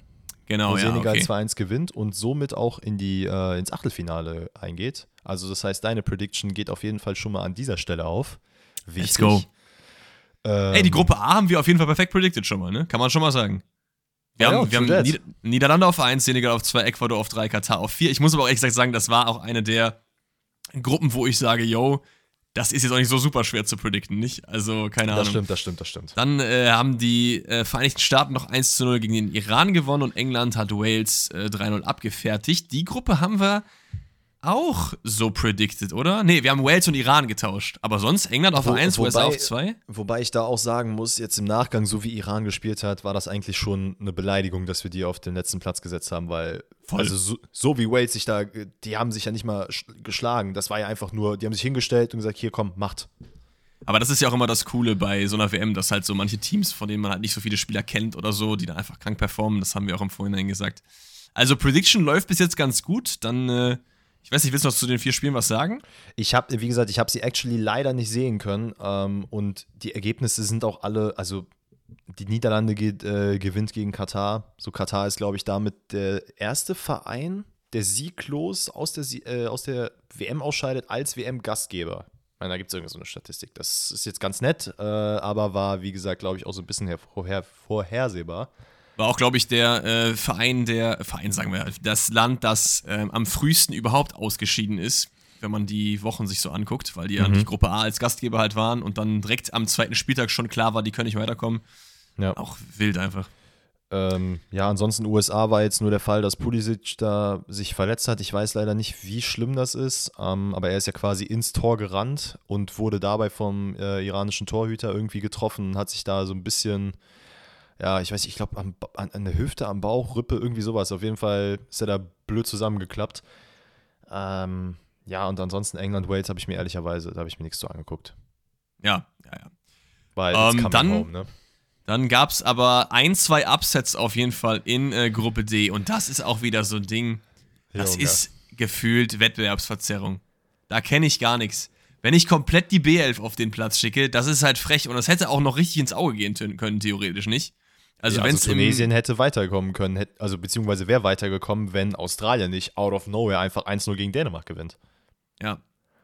Speaker 2: Genau,
Speaker 1: wo
Speaker 2: ja.
Speaker 1: Senegal
Speaker 2: okay.
Speaker 1: 2-1 gewinnt und somit auch in die, äh, ins Achtelfinale eingeht. Also, das heißt, deine Prediction geht auf jeden Fall schon mal an dieser Stelle auf.
Speaker 2: Wichtig. Let's go. Ähm, Ey, die Gruppe A haben wir auf jeden Fall perfekt predicted schon mal, ne? Kann man schon mal sagen. Wir ja, haben, wir haben Nieder Niederlande auf 1, Senegal auf 2, Ecuador auf 3, Katar auf 4. Ich muss aber auch ehrlich gesagt sagen, das war auch eine der Gruppen, wo ich sage, yo, das ist jetzt auch nicht so super schwer zu predikten, nicht? Also, keine Ahnung.
Speaker 1: Das stimmt, das stimmt, das stimmt.
Speaker 2: Dann äh, haben die äh, Vereinigten Staaten noch 1 zu 0 gegen den Iran gewonnen und England hat Wales äh, 3-0 abgefertigt. Die Gruppe haben wir auch so predicted, oder? Nee, wir haben Wales und Iran getauscht. Aber sonst England auf
Speaker 1: Wo-
Speaker 2: 1, USA auf 2?
Speaker 1: Wobei ich da auch sagen muss, jetzt im Nachgang, so wie Iran gespielt hat, war das eigentlich schon eine Beleidigung, dass wir die auf den letzten Platz gesetzt haben, weil
Speaker 2: Voll.
Speaker 1: also so, so wie Wales sich da, die haben sich ja nicht mal sch- geschlagen. Das war ja einfach nur, die haben sich hingestellt und gesagt, hier komm, macht.
Speaker 2: Aber das ist ja auch immer das Coole bei so einer WM, dass halt so manche Teams, von denen man halt nicht so viele Spieler kennt oder so, die dann einfach krank performen. Das haben wir auch im Vorhinein gesagt. Also Prediction läuft bis jetzt ganz gut. Dann, äh, ich weiß nicht, willst du noch zu den vier Spielen was sagen?
Speaker 1: Ich habe, wie gesagt, ich habe sie actually leider nicht sehen können ähm, und die Ergebnisse sind auch alle, also die Niederlande geht, äh, gewinnt gegen Katar. So Katar ist, glaube ich, damit der erste Verein, der sieglos aus der, äh, aus der WM ausscheidet als WM-Gastgeber. Da gibt es irgendwie so eine Statistik. Das ist jetzt ganz nett, äh, aber war, wie gesagt, glaube ich, auch so ein bisschen her vorher vorhersehbar.
Speaker 2: War auch, glaube ich, der äh, Verein, der, Verein sagen wir, das Land, das ähm, am frühesten überhaupt ausgeschieden ist, wenn man die Wochen sich so anguckt, weil die ja durch Gruppe A als Gastgeber halt waren und dann direkt am zweiten Spieltag schon klar war, die können nicht weiterkommen.
Speaker 1: Ja.
Speaker 2: Auch wild einfach.
Speaker 1: Ähm, ja, ansonsten USA war jetzt nur der Fall, dass Pulisic da sich verletzt hat. Ich weiß leider nicht, wie schlimm das ist, ähm, aber er ist ja quasi ins Tor gerannt und wurde dabei vom äh, iranischen Torhüter irgendwie getroffen und hat sich da so ein bisschen, ja, ich weiß nicht, ich glaube an, an, der Hüfte, am Bauch, Rippe, irgendwie sowas. Auf jeden Fall ist er da blöd zusammengeklappt. Ähm, ja, und ansonsten England, Wales habe ich mir ehrlicherweise, da habe ich mir nichts zu angeguckt.
Speaker 2: Ja, ja, ja.
Speaker 1: Weil
Speaker 2: Ähm, dann-
Speaker 1: home, ne?
Speaker 2: Dann gab es aber ein, zwei Upsets auf jeden Fall in äh, Gruppe D und das ist auch wieder so ein Ding, das
Speaker 1: Junge.
Speaker 2: ist gefühlt Wettbewerbsverzerrung. Da kenne ich gar nichts. Wenn ich komplett die B11 auf den Platz schicke, das ist halt frech und das hätte auch noch richtig ins Auge gehen können, theoretisch nicht. Also
Speaker 1: ja,
Speaker 2: wenn
Speaker 1: also
Speaker 2: es
Speaker 1: Tunesien hätte weiterkommen können, hätt, also beziehungsweise wäre weitergekommen, wenn Australien nicht out of nowhere einfach 1-0 gegen Dänemark gewinnt.
Speaker 2: Ja,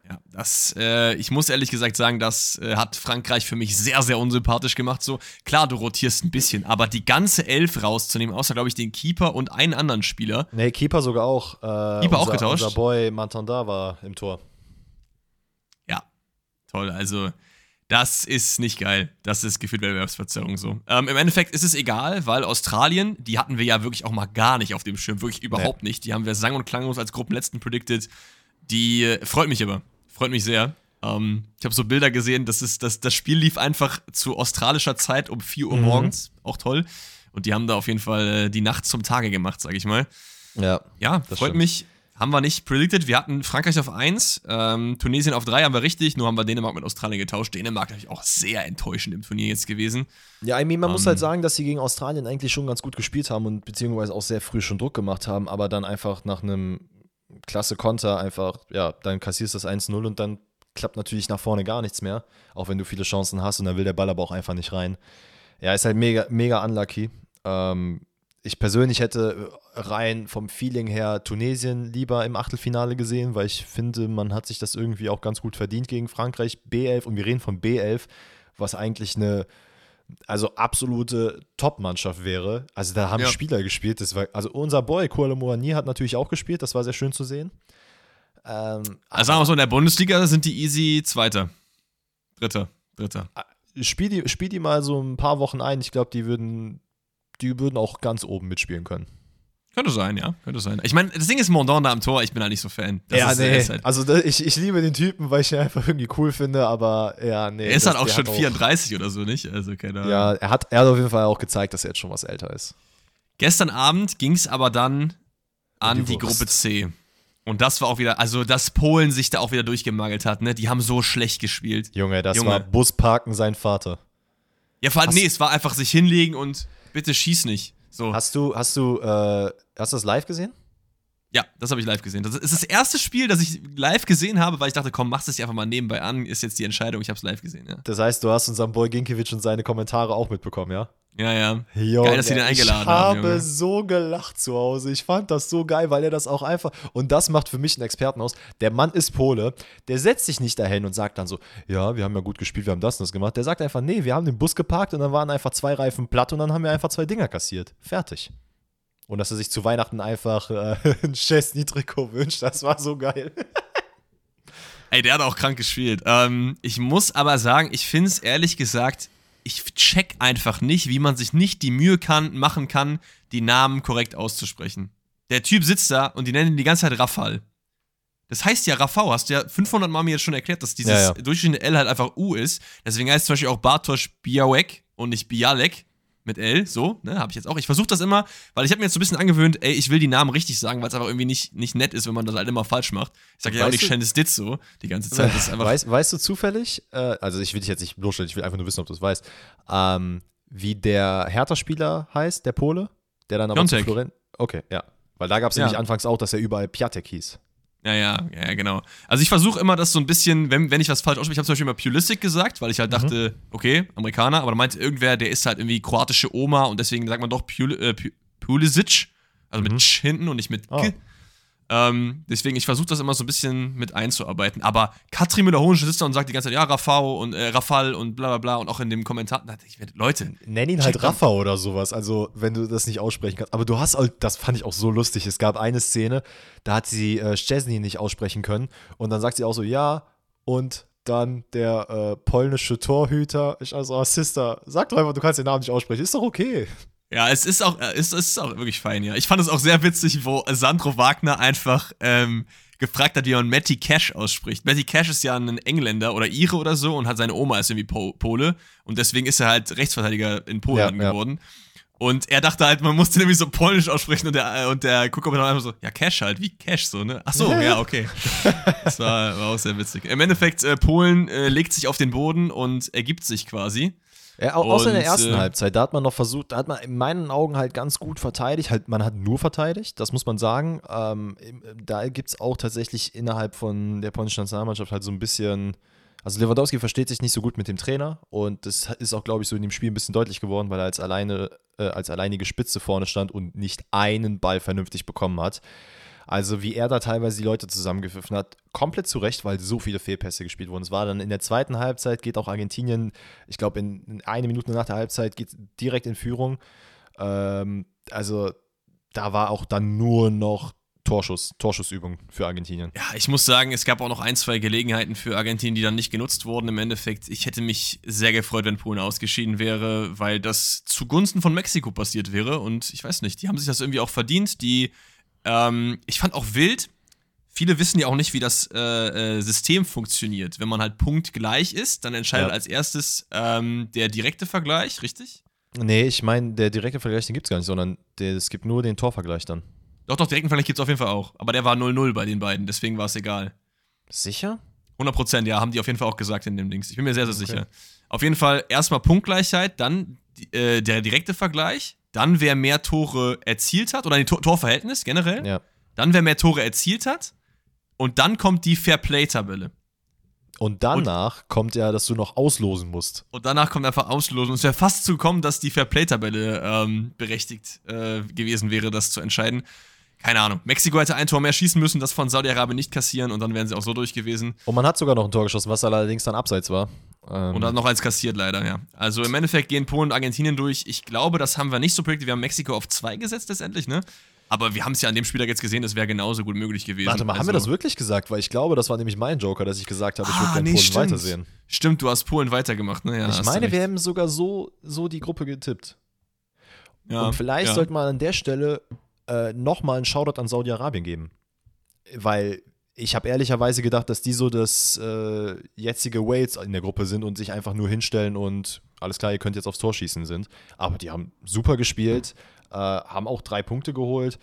Speaker 2: ja, das, äh, ich muss ehrlich gesagt sagen, das äh, hat Frankreich für mich sehr, sehr unsympathisch gemacht. So, klar, du rotierst ein bisschen, aber die ganze Elf rauszunehmen, außer, glaube ich, den Keeper und einen anderen Spieler,
Speaker 1: Nee, Keeper sogar auch. Äh,
Speaker 2: Keeper auch
Speaker 1: unser,
Speaker 2: getauscht?
Speaker 1: Unser Boy Mantanda war im Tor.
Speaker 2: ja, toll. Also, das ist nicht geil. Das ist gefühlt Wettbewerbsverzerrung so. Ähm, Im Endeffekt ist es egal, weil Australien, die hatten wir ja wirklich auch mal gar nicht auf dem Schirm, wirklich überhaupt nicht. Die haben wir sang- und klanglos als Gruppenletzten predicted. Die äh, freut mich aber. Freut mich sehr. Ähm, ich habe so Bilder gesehen, das, ist, das, das Spiel lief einfach zu australischer Zeit um 4 Uhr
Speaker 1: Mhm.
Speaker 2: morgens. Auch toll. Und die haben da auf jeden Fall äh, die Nacht zum Tage gemacht, sag ich mal.
Speaker 1: Ja.
Speaker 2: Ja,
Speaker 1: Das
Speaker 2: freut
Speaker 1: stimmt.
Speaker 2: mich. Haben wir nicht predicted. Wir hatten Frankreich auf 1, ähm, Tunesien auf 3 haben wir richtig, nur haben wir Dänemark mit Australien getauscht. Dänemark natürlich auch sehr enttäuschend im Turnier jetzt gewesen.
Speaker 1: Ja, I mean, man muss
Speaker 2: Ähm.
Speaker 1: halt sagen, dass sie gegen Australien eigentlich schon ganz gut gespielt haben und beziehungsweise auch sehr früh schon Druck gemacht haben, aber dann einfach nach einem klasse Konter einfach, ja, dann kassierst du das 1-0 und dann klappt natürlich nach vorne gar nichts mehr, auch wenn du viele Chancen hast und dann will der Ball aber auch einfach nicht rein. Ja, ist halt mega, mega unlucky. Ähm, ich persönlich hätte rein vom Feeling her Tunesien lieber im Achtelfinale gesehen, weil ich finde, man hat sich das irgendwie auch ganz gut verdient gegen Frankreich. B11 und wir reden von B11, was eigentlich eine also absolute Top-Mannschaft wäre. Also da haben
Speaker 2: Ja.
Speaker 1: Spieler gespielt. Das war, also unser Boy Kuala Moani hat natürlich auch gespielt. Das war sehr schön zu sehen. Ähm,
Speaker 2: Also sagen wir so, in der Bundesliga sind die easy Zweiter. Dritter. Dritter.
Speaker 1: spiel, die, spiel die mal so ein paar Wochen ein. Ich glaube, die würden, die würden auch ganz oben mitspielen können.
Speaker 2: Könnte sein, ja. Könnte sein. Ich meine, das Ding ist Mondon da am Tor, ich bin da nicht so Fan. Das ist, er ist halt,
Speaker 1: Also da, ich, ich liebe den Typen, weil ich ihn einfach irgendwie cool finde, aber ja, nee.
Speaker 2: er ist
Speaker 1: das-
Speaker 2: halt auch schon
Speaker 1: hat
Speaker 2: 34 oder so, nicht? Also keine Ahnung.
Speaker 1: Ja, er hat, er hat auf jeden Fall auch gezeigt, dass er jetzt schon was älter ist.
Speaker 2: Gestern Abend ging es aber dann an
Speaker 1: die
Speaker 2: die. Gruppe C. Und das war auch wieder, also dass Polen sich da auch wieder durchgemagelt hat, ne? Die haben so schlecht gespielt.
Speaker 1: Junge, das
Speaker 2: Junge.
Speaker 1: war Busparken sein Vater.
Speaker 2: Ja, vor allem, nee, es war einfach sich hinlegen und bitte schieß nicht. So.
Speaker 1: Hast du, hast du, äh, hast du das live gesehen?
Speaker 2: Ja, das habe ich live gesehen. Das ist das erste Spiel, das ich live gesehen habe, weil ich dachte, komm, machst es dir einfach mal nebenbei an, ist jetzt die Entscheidung. Ich habe es live gesehen, ja.
Speaker 1: Das heißt, du hast unseren Boy Ginkiewicz und seine Kommentare auch mitbekommen, ja?
Speaker 2: Ja, ja.
Speaker 1: Junge,
Speaker 2: Geil, dass sie den eingeladen
Speaker 1: ich
Speaker 2: haben,
Speaker 1: habe
Speaker 2: Junge.
Speaker 1: so gelacht zu Hause. Ich fand das so geil, weil er das auch einfach. Und das macht für mich einen Experten aus. Der Mann ist Pole. Der setzt sich nicht dahin und sagt dann so: Ja, wir haben ja gut gespielt, wir haben das und das gemacht. Der sagt einfach: Nee, wir haben den Bus geparkt und dann waren einfach zwei Reifen platt und dann haben wir einfach zwei Dinger kassiert. Fertig. Und dass er sich zu Weihnachten einfach äh, ein Chesney-Trikot wünscht, das war so geil.
Speaker 2: Ey, der hat auch krank gespielt. Ähm, ich muss aber sagen, ich finde es ehrlich gesagt, ich check einfach nicht, wie man sich nicht die Mühe kann, machen kann, die Namen korrekt auszusprechen. Der Typ sitzt da und die nennen ihn die ganze Zeit Rafal. Das heißt ja Rafał, hast du ja 500 Mal mir jetzt schon erklärt, dass dieses
Speaker 1: Ja, ja.
Speaker 2: durchschnittliche L halt einfach U ist. Deswegen heißt es zum Beispiel auch Bartosz Białek und nicht Bialek mit L, so, ne, habe ich jetzt auch. Ich versuche das immer, weil ich habe mir jetzt so ein bisschen angewöhnt, ey, ich will die Namen richtig sagen, weil es einfach irgendwie nicht, nicht nett ist, wenn man das halt immer falsch macht. Ich sage ja auch nicht Shendes Ditz so die ganze Zeit. Einfach,
Speaker 1: Weißt, du zufällig, äh, also ich will dich jetzt nicht bloßstellen, ich will einfach nur wissen, ob du es weißt, ähm, wie der Hertha-Spieler heißt, der Pole, der dann aber zu
Speaker 2: Piontek.
Speaker 1: Florenz. Okay, ja. Weil da gab es
Speaker 2: Ja.
Speaker 1: nämlich anfangs auch, dass er überall Piatek hieß.
Speaker 2: Ja, ja, ja, genau. Also ich versuche immer das so ein bisschen, wenn, wenn ich was falsch ausspreche, ich habe zum Beispiel immer Pulisic gesagt, weil ich halt dachte, okay, Amerikaner, aber da meinte irgendwer, der ist halt irgendwie kroatische Oma und deswegen sagt man doch Pul äh, Pu- Pulisic, also mit Sch hinten und nicht mit
Speaker 1: Ah.
Speaker 2: K. Ähm, deswegen, ich versuche das immer so ein bisschen mit einzuarbeiten. Aber Katrin Müller-Hohenstein sitzt da und sagt die ganze Zeit, ja, Rafał und äh, Rafal und bla bla bla und auch in dem Kommentar, dachte ich, Leute,
Speaker 1: Nenn ihn halt. Rafa oder sowas, also wenn du das nicht aussprechen kannst. Aber du hast, das fand ich auch so lustig. Es gab eine Szene, da hat sie äh, Szczesny nicht aussprechen können und dann sagt sie auch so, ja, und dann der äh, polnische Torhüter. Ich also, oh, Sister, sag doch einfach, du kannst den Namen nicht aussprechen. Ist doch okay.
Speaker 2: Ja, es ist auch, äh, es ist auch wirklich fein, ja. Ich fand es auch sehr witzig, wo Sandro Wagner einfach ähm, gefragt hat, wie man Matty Cash ausspricht. Matty Cash ist ja ein Engländer oder Ire oder so und hat seine Oma ist irgendwie po Pole und deswegen ist er halt Rechtsverteidiger in Polen
Speaker 1: Ja,
Speaker 2: dann
Speaker 1: ja.
Speaker 2: geworden. Und er dachte halt, man musste nämlich so polnisch aussprechen und der, äh, und der war einfach so, ja, Cash halt, wie Cash so, ne? Ach so, ja, okay. Das war, war auch sehr witzig. Im Endeffekt, äh, Polen äh, legt sich auf den Boden und ergibt sich quasi.
Speaker 1: Ja, au- außer in der ersten
Speaker 2: äh,
Speaker 1: Halbzeit, da hat man noch versucht, da hat man in meinen Augen halt ganz gut verteidigt. Halt, man hat nur verteidigt, das muss man sagen. Ähm, im- da gibt es auch tatsächlich innerhalb von der polnischen Nationalmannschaft halt so ein bisschen. Also Lewandowski versteht sich nicht so gut mit dem Trainer und das ist auch, glaube ich, so in dem Spiel ein bisschen deutlich geworden, weil er als, alleine, äh, als alleinige Spitze vorne stand und nicht einen Ball vernünftig bekommen hat. Also wie er da teilweise die Leute zusammengepfiffen hat, komplett zu Recht, weil so viele Fehlpässe gespielt wurden. Es war dann in der zweiten Halbzeit, geht auch Argentinien, ich glaube in, in eine Minute nach der Halbzeit geht direkt in Führung. Ähm, also da war auch dann nur noch Torschuss, Torschussübung für Argentinien.
Speaker 2: Ja, ich muss sagen, es gab auch noch ein, zwei Gelegenheiten für Argentinien, die dann nicht genutzt wurden. Im Endeffekt, ich hätte mich sehr gefreut, wenn Polen ausgeschieden wäre, weil das zugunsten von Mexiko passiert wäre. Und ich weiß nicht, die haben sich das irgendwie auch verdient. Die, ähm, ich fand auch wild. Viele wissen ja auch nicht, wie das äh, äh, System funktioniert. Wenn man halt punktgleich ist, dann entscheidet
Speaker 1: Ja.
Speaker 2: als erstes ähm, der direkte Vergleich, richtig?
Speaker 1: Nee, ich meine, der direkte Vergleich, den gibt es gar nicht, sondern der, es gibt nur den Torvergleich dann.
Speaker 2: Doch, doch, direkten Vergleich gibt es auf jeden Fall auch. Aber der war 0-0 bei den beiden, deswegen war es egal.
Speaker 1: Sicher?
Speaker 2: 100 Prozent, ja, haben die auf jeden Fall auch gesagt in dem Dings. Ich bin mir sehr, sehr sicher. Auf jeden Fall erstmal Punktgleichheit, dann äh, der direkte Vergleich, dann wer mehr Tore erzielt hat, oder ein Tor Torverhältnis generell,
Speaker 1: Ja.
Speaker 2: dann wer mehr Tore erzielt hat und dann kommt die Fairplay-Tabelle.
Speaker 1: Und danach kommt ja, dass du noch auslosen musst.
Speaker 2: Und danach kommt einfach Auslosung. Es wäre fast zu kommen, dass die Fairplay-Tabelle ähm, berechtigt äh, gewesen wäre, das zu entscheiden. Keine Ahnung. Mexiko hätte ein Tor mehr schießen müssen, das von Saudi-Arabien nicht kassieren und dann wären sie auch so durch gewesen.
Speaker 1: Und man hat sogar noch ein Tor geschossen, was allerdings dann abseits war. Ähm,
Speaker 2: Und dann noch eins kassiert, leider, ja. Also im Endeffekt gehen Polen und Argentinien durch. Ich glaube, das haben wir nicht so predicted. Wir haben Mexiko auf zwei gesetzt letztendlich, ne? Aber wir haben es ja an dem Spieltag jetzt gesehen, das wäre genauso gut möglich gewesen.
Speaker 1: Warte mal, haben
Speaker 2: also,
Speaker 1: wir das wirklich gesagt? Weil ich glaube, das war nämlich mein Joker, dass ich gesagt habe, ich würde
Speaker 2: Ah,
Speaker 1: gerne
Speaker 2: nee,
Speaker 1: Polen
Speaker 2: stimmt.
Speaker 1: weitersehen.
Speaker 2: Stimmt, du hast Polen weitergemacht, ne? Ja,
Speaker 1: ich meine, wir haben sogar so, so die Gruppe getippt.
Speaker 2: ja,
Speaker 1: Und vielleicht
Speaker 2: ja.
Speaker 1: sollte man an der Stelle äh, nochmal einen Shoutout an Saudi-Arabien geben. Weil ich habe ehrlicherweise gedacht, dass die so das äh, jetzige Wales in der Gruppe sind und sich einfach nur hinstellen und alles klar, ihr könnt jetzt aufs Tor schießen sind. Aber die haben super gespielt, äh, haben auch drei Punkte geholt,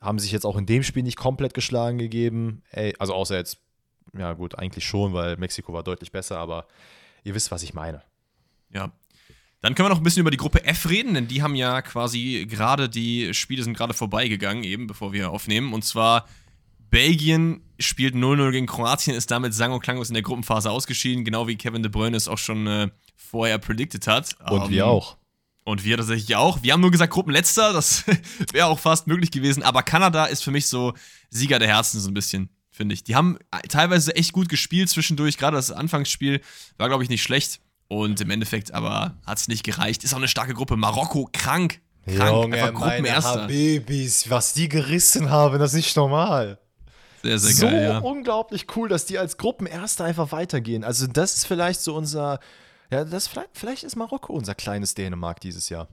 Speaker 1: haben sich jetzt auch in dem Spiel nicht komplett geschlagen gegeben. Ey, also außer jetzt, ja gut, eigentlich schon, weil Mexiko war deutlich besser, aber ihr wisst, was ich meine.
Speaker 2: Ja. Dann können wir noch ein bisschen über die Gruppe F reden, denn die haben ja quasi gerade, die Spiele sind gerade vorbeigegangen, eben bevor wir aufnehmen. Und zwar Belgien spielt 0-0 gegen Kroatien, ist damit sang- und klanglos in der Gruppenphase ausgeschieden, genau wie Kevin De Bruyne es auch schon äh, vorher predicted hat.
Speaker 1: Und
Speaker 2: Ähm,
Speaker 1: wir auch.
Speaker 2: Und wir tatsächlich auch. Wir haben nur gesagt Gruppenletzter, das wäre auch fast möglich gewesen. Aber Kanada ist für mich so Sieger der Herzen so ein bisschen, finde ich. Die haben teilweise echt gut gespielt zwischendurch. Gerade das Anfangsspiel war, glaube ich, nicht schlecht. Und im Endeffekt aber hat es nicht gereicht. Ist auch eine starke Gruppe. Marokko krank. Krank. Einfach Gruppenerster.
Speaker 1: Habibis, was die gerissen haben, das ist nicht normal.
Speaker 2: Sehr, sehr
Speaker 1: so
Speaker 2: geil, ja.
Speaker 1: unglaublich cool, dass die als Gruppenerster einfach weitergehen. Also das ist vielleicht so unser, ja, das vielleicht, vielleicht ist Marokko unser kleines Dänemark dieses Jahr.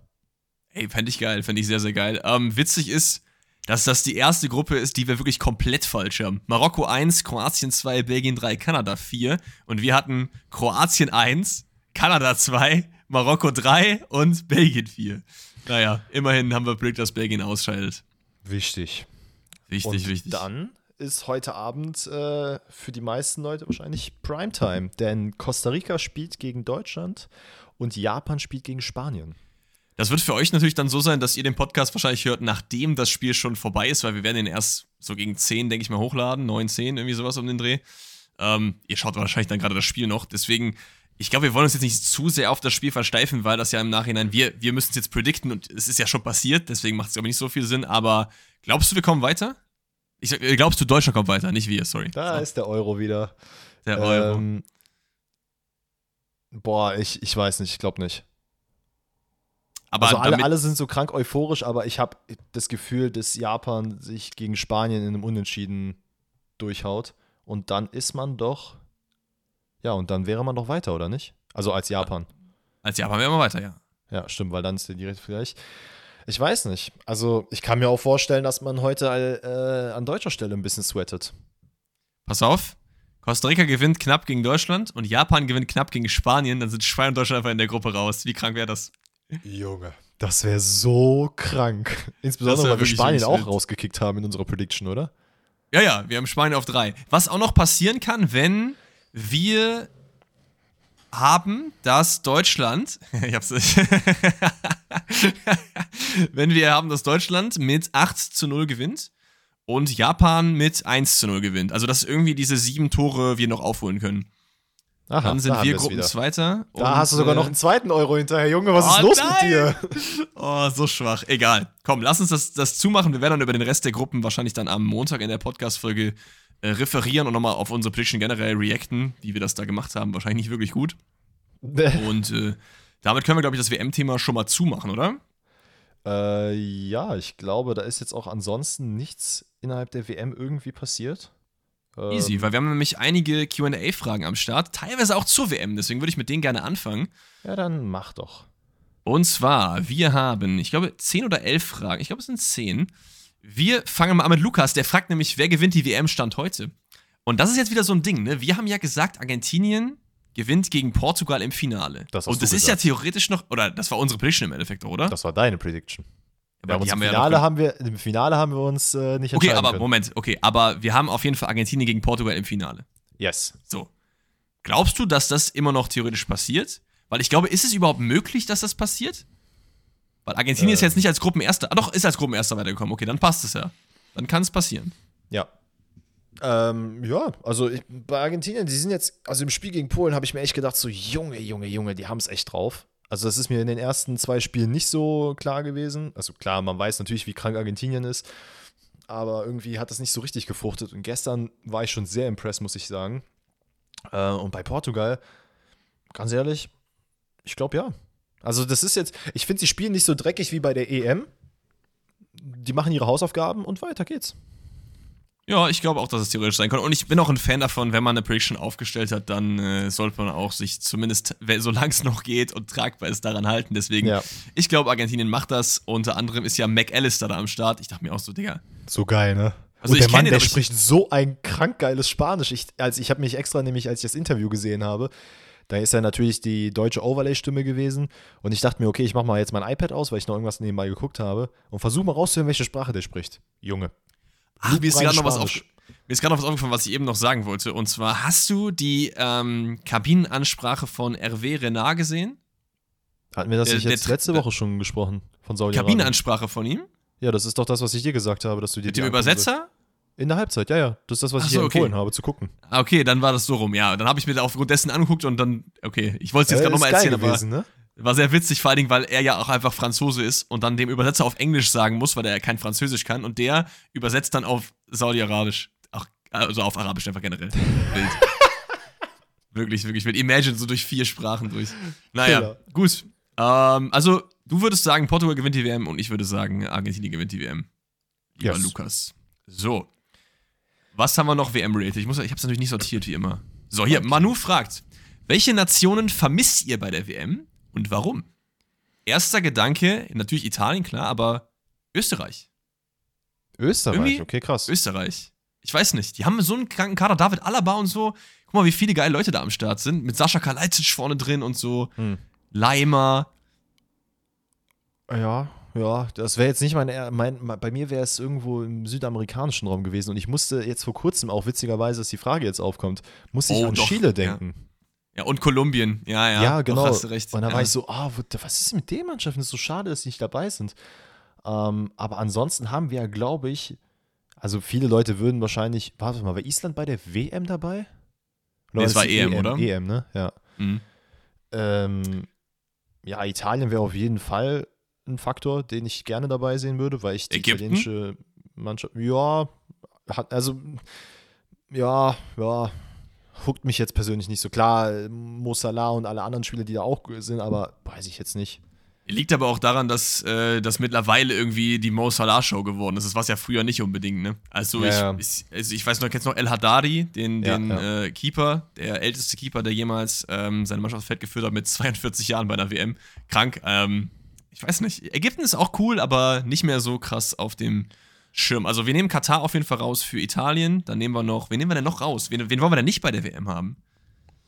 Speaker 2: Ey, fände ich geil, fände ich sehr, sehr geil. Ähm, witzig ist, dass das die erste Gruppe ist, die wir wirklich komplett falsch haben. Marokko 1, Kroatien 2, Belgien 3, Kanada 4. Und wir hatten Kroatien 1, Kanada 2, Marokko 3 und Belgien 4. Naja, immerhin haben wir Glück, dass Belgien ausscheidet.
Speaker 1: Wichtig.
Speaker 2: Wichtig,
Speaker 1: Und
Speaker 2: wichtig.
Speaker 1: dann ist heute Abend äh, für die meisten Leute wahrscheinlich Primetime, denn Costa Rica spielt gegen Deutschland und Japan spielt gegen Spanien.
Speaker 2: Das wird für euch natürlich dann so sein, dass ihr den Podcast wahrscheinlich hört, nachdem das Spiel schon vorbei ist, weil wir werden ihn erst so gegen 10, denke ich mal, hochladen. 9, 10, irgendwie sowas um den Dreh. Ähm, ihr schaut wahrscheinlich dann gerade das Spiel noch. Deswegen, ich glaube, wir wollen uns jetzt nicht zu sehr auf das Spiel versteifen, weil das ja im Nachhinein, wir, wir müssen es jetzt predikten und es ist ja schon passiert, deswegen macht es, glaube ich, nicht so viel Sinn. Aber glaubst du, wir kommen weiter? Ich äh, glaubst du, Deutschland kommt weiter, nicht wir, sorry.
Speaker 1: Da
Speaker 2: So,
Speaker 1: ist der Euro wieder.
Speaker 2: der Euro.
Speaker 1: Ähm, boah, ich, ich weiß nicht, ich glaube nicht.
Speaker 2: aber
Speaker 1: also alle, alle sind so krank euphorisch, aber ich habe das Gefühl, dass Japan sich gegen Spanien in einem Unentschieden durchhaut. Und dann ist man doch. Ja, und dann wäre man doch weiter, oder nicht? Also als Japan.
Speaker 2: als Japan wären wir weiter, ja.
Speaker 1: Ja, stimmt, weil dann ist der direkt vielleicht. Ich weiß nicht. Also ich kann mir auch vorstellen, dass man heute äh, an deutscher Stelle ein bisschen sweatet.
Speaker 2: Pass auf. Costa Rica gewinnt knapp gegen Deutschland und Japan gewinnt knapp gegen Spanien. Dann sind Spanien und Deutschland einfach in der Gruppe raus. Wie krank wäre das?
Speaker 1: Junge. Das wäre so krank. Insbesondere, weil wir Spanien auch
Speaker 2: wild.
Speaker 1: rausgekickt haben in unserer Prediction, oder?
Speaker 2: Ja, ja, wir haben Spanien auf drei. Was auch noch passieren kann, wenn wir haben, dass Deutschland, ich hab's nicht, wenn wir haben, dass Deutschland mit 8 zu 0 gewinnt und Japan mit 1 zu 0 gewinnt. Also, dass irgendwie diese sieben Tore wir noch aufholen können.
Speaker 1: Aha,
Speaker 2: Dann sind
Speaker 1: da
Speaker 2: wir. Gruppenzweiter.
Speaker 1: Da hast du sogar noch einen zweiten Euro hinterher, Junge. Was
Speaker 2: Oh
Speaker 1: ist los
Speaker 2: nein!
Speaker 1: mit dir?
Speaker 2: Oh, so schwach. Egal. Komm, lass uns das, das zumachen. Wir werden dann über den Rest der Gruppen wahrscheinlich dann am Montag in der Podcast-Folge äh, referieren und nochmal auf unsere Prediction generell reacten, wie wir das da gemacht haben. Wahrscheinlich nicht wirklich gut. Und äh, damit können wir, glaube ich, das WM-Thema schon mal zumachen, oder?
Speaker 1: äh, ja, ich glaube, da ist jetzt auch ansonsten nichts innerhalb der WM irgendwie passiert. Ähm,
Speaker 2: Easy, weil wir haben nämlich einige QA-Fragen am Start, teilweise auch zur WM. Deswegen würde ich mit denen gerne anfangen.
Speaker 1: Ja, dann mach doch.
Speaker 2: Und zwar, wir haben, ich glaube, 10 oder 11 Fragen. Ich glaube, es sind 10. Wir fangen mal an mit Lukas, der fragt nämlich, wer gewinnt die WM-Stand heute? Und das ist jetzt wieder so ein Ding, ne? Wir haben ja gesagt, Argentinien gewinnt gegen Portugal im Finale.
Speaker 1: Das
Speaker 2: Und das ist ja theoretisch noch, oder das war unsere Prediction im Endeffekt, oder?
Speaker 1: Das war deine Prediction.
Speaker 2: Aber
Speaker 1: im, Finale haben wir, Im Finale haben wir uns äh, nicht
Speaker 2: Okay, aber
Speaker 1: können.
Speaker 2: Moment, okay, aber wir haben auf jeden Fall Argentinien gegen Portugal im Finale.
Speaker 1: Yes.
Speaker 2: So. Glaubst du, dass das immer noch theoretisch passiert? Weil ich glaube, ist es überhaupt möglich, dass das passiert? Weil Argentinien ist
Speaker 1: Ähm.
Speaker 2: jetzt nicht als Gruppenerster. Ah, doch, ist als Gruppenerster weitergekommen. Okay, dann passt es ja. Dann kann es passieren.
Speaker 1: Ja. Ähm, ja, also ich, bei Argentinien, die sind jetzt, also im Spiel gegen Polen habe ich mir echt gedacht, so Junge, Junge, Junge, die haben es echt drauf. Also das ist mir in den ersten zwei Spielen nicht so klar gewesen. Also klar, man weiß natürlich, wie krank Argentinien ist, aber irgendwie hat das nicht so richtig gefruchtet. Und gestern war ich schon sehr impressed, muss ich sagen. Äh, und bei Portugal, ganz ehrlich, ich glaube ja. Also das ist jetzt, ich finde, sie spielen nicht so dreckig wie bei der EM. Die machen ihre Hausaufgaben und weiter geht's.
Speaker 2: Ja, ich glaube auch, dass es theoretisch sein kann. Und ich bin auch ein Fan davon, wenn man eine Prediction aufgestellt hat, dann äh, sollte man auch sich zumindest, solange es noch geht und tragbar ist, daran halten. Deswegen,
Speaker 1: Ja.
Speaker 2: ich glaube, Argentinien macht das. Unter anderem ist ja McAllister da am Start. Ich dachte mir auch so, Digga.
Speaker 1: So geil, ne?
Speaker 2: Also
Speaker 1: und
Speaker 2: ich
Speaker 1: der Mann,
Speaker 2: ihn,
Speaker 1: der spricht so ein krank geiles Spanisch. Ich, also ich habe mich extra nämlich, als ich das Interview gesehen habe, da ist ja natürlich die deutsche Overlay-Stimme gewesen. Und ich dachte mir, okay, ich mache mal jetzt mein iPad aus, weil ich noch irgendwas nebenbei geguckt habe und versuche mal rauszuhören, welche Sprache der spricht. Junge.
Speaker 2: Ach, mir ist gerade noch was
Speaker 1: Spanisch.
Speaker 2: auf, mir ist gerade noch was aufgefallen, was ich eben noch sagen wollte. Und zwar, hast du die ähm, Kabinenansprache von Hervé Renard gesehen?
Speaker 1: Hatten wir das
Speaker 2: Der-
Speaker 1: nicht jetzt letzte Woche schon gesprochen von?
Speaker 2: Kabinenansprache von ihm?
Speaker 1: Ja, das ist doch das, was ich dir gesagt habe, dass du dir
Speaker 2: Mit dem Übersetzer?
Speaker 1: In der Halbzeit, ja, ja. Das ist das, was
Speaker 2: Ach
Speaker 1: ich
Speaker 2: so,
Speaker 1: dir
Speaker 2: okay.
Speaker 1: empfohlen habe, zu gucken.
Speaker 2: Ah, Okay, dann war das so rum, ja. Dann habe ich mir aufgrund dessen angeguckt und dann, okay, ich wollte es jetzt
Speaker 1: Äh,
Speaker 2: gerade nochmal erzählen, aber
Speaker 1: gewesen, ne?
Speaker 2: war sehr witzig, vor allen Dingen, weil er ja auch einfach Franzose ist und dann dem Übersetzer auf Englisch sagen muss, weil er kein Französisch kann und der übersetzt dann auf Saudi-Arabisch. Also auf Arabisch einfach generell. Wild. wirklich, wirklich wild. Imagine so durch vier Sprachen durch. Naja,
Speaker 1: Killer.
Speaker 2: gut. Ähm, also, du würdest sagen, Portugal gewinnt die WM und ich würde sagen, Argentinien gewinnt die WM. Lieber
Speaker 1: Yes.
Speaker 2: Lukas. So. Was haben wir noch WM-related? Ich, muss- ich habe es natürlich nicht sortiert, wie immer. So, hier, Manu fragt, welche Nationen vermisst ihr bei der WM und warum? Erster Gedanke, natürlich Italien, klar, aber Österreich.
Speaker 1: Österreich,
Speaker 2: Irgendwie-
Speaker 1: okay, krass.
Speaker 2: Österreich. Ich weiß nicht. Die haben so einen kranken Kader. David Alaba und so. Guck mal, wie viele geile Leute da am Start sind. Mit Sascha Kalajdzic vorne drin und so.
Speaker 1: Hm.
Speaker 2: Leimer.
Speaker 1: Ja, ja, das wäre jetzt nicht mein, mein, mein bei mir wäre es irgendwo im südamerikanischen Raum gewesen und ich musste jetzt vor kurzem auch witzigerweise, dass die Frage jetzt aufkommt, musste ich
Speaker 2: Oh,
Speaker 1: an
Speaker 2: doch,
Speaker 1: Chile
Speaker 2: ja.
Speaker 1: denken.
Speaker 2: Ja, und Kolumbien. Ja, ja.
Speaker 1: Ja,
Speaker 2: doch,
Speaker 1: genau.
Speaker 2: hast du recht.
Speaker 1: Und da
Speaker 2: ja.
Speaker 1: war ich so, ah, wo- was ist mit den Mannschaften? Es ist so schade, dass die nicht dabei sind. Ähm, aber ansonsten haben wir, glaube ich, also viele Leute würden wahrscheinlich, warte mal, war Island bei der WM dabei?
Speaker 2: Nee, es
Speaker 1: war
Speaker 2: war
Speaker 1: die
Speaker 2: EM, oder?
Speaker 1: EM, ne? Ja.
Speaker 2: Mhm.
Speaker 1: Ähm, ja, Italien wäre auf jeden Fall ein Faktor, den ich gerne dabei sehen würde, weil ich die
Speaker 2: Ägypten?
Speaker 1: italienische Mannschaft, ja, hat, also, ja, ja, huckt mich jetzt persönlich nicht so klar. Mo Salah und alle anderen Spieler, die da auch sind, aber weiß ich jetzt nicht.
Speaker 2: Liegt aber auch daran, dass äh, das mittlerweile irgendwie die Mo Salah Show geworden ist. Das war es ja früher nicht unbedingt, ne? Also,
Speaker 1: Ja,
Speaker 2: ich, ich, also ich weiß noch, kennst du noch El Haddadi, den,
Speaker 1: Ja,
Speaker 2: den
Speaker 1: ja.
Speaker 2: Äh, Keeper, der älteste Keeper, der jemals ähm, seine Mannschaft fett geführt hat mit 42 Jahren bei der WM. Krank. Ähm, ich weiß nicht. Ägypten ist auch cool, aber nicht mehr so krass auf dem Schirm. Also, wir nehmen Katar auf jeden Fall raus für Italien. Dann nehmen wir noch, wen nehmen wir denn noch raus? Wen, wen wollen wir denn nicht bei der WM haben?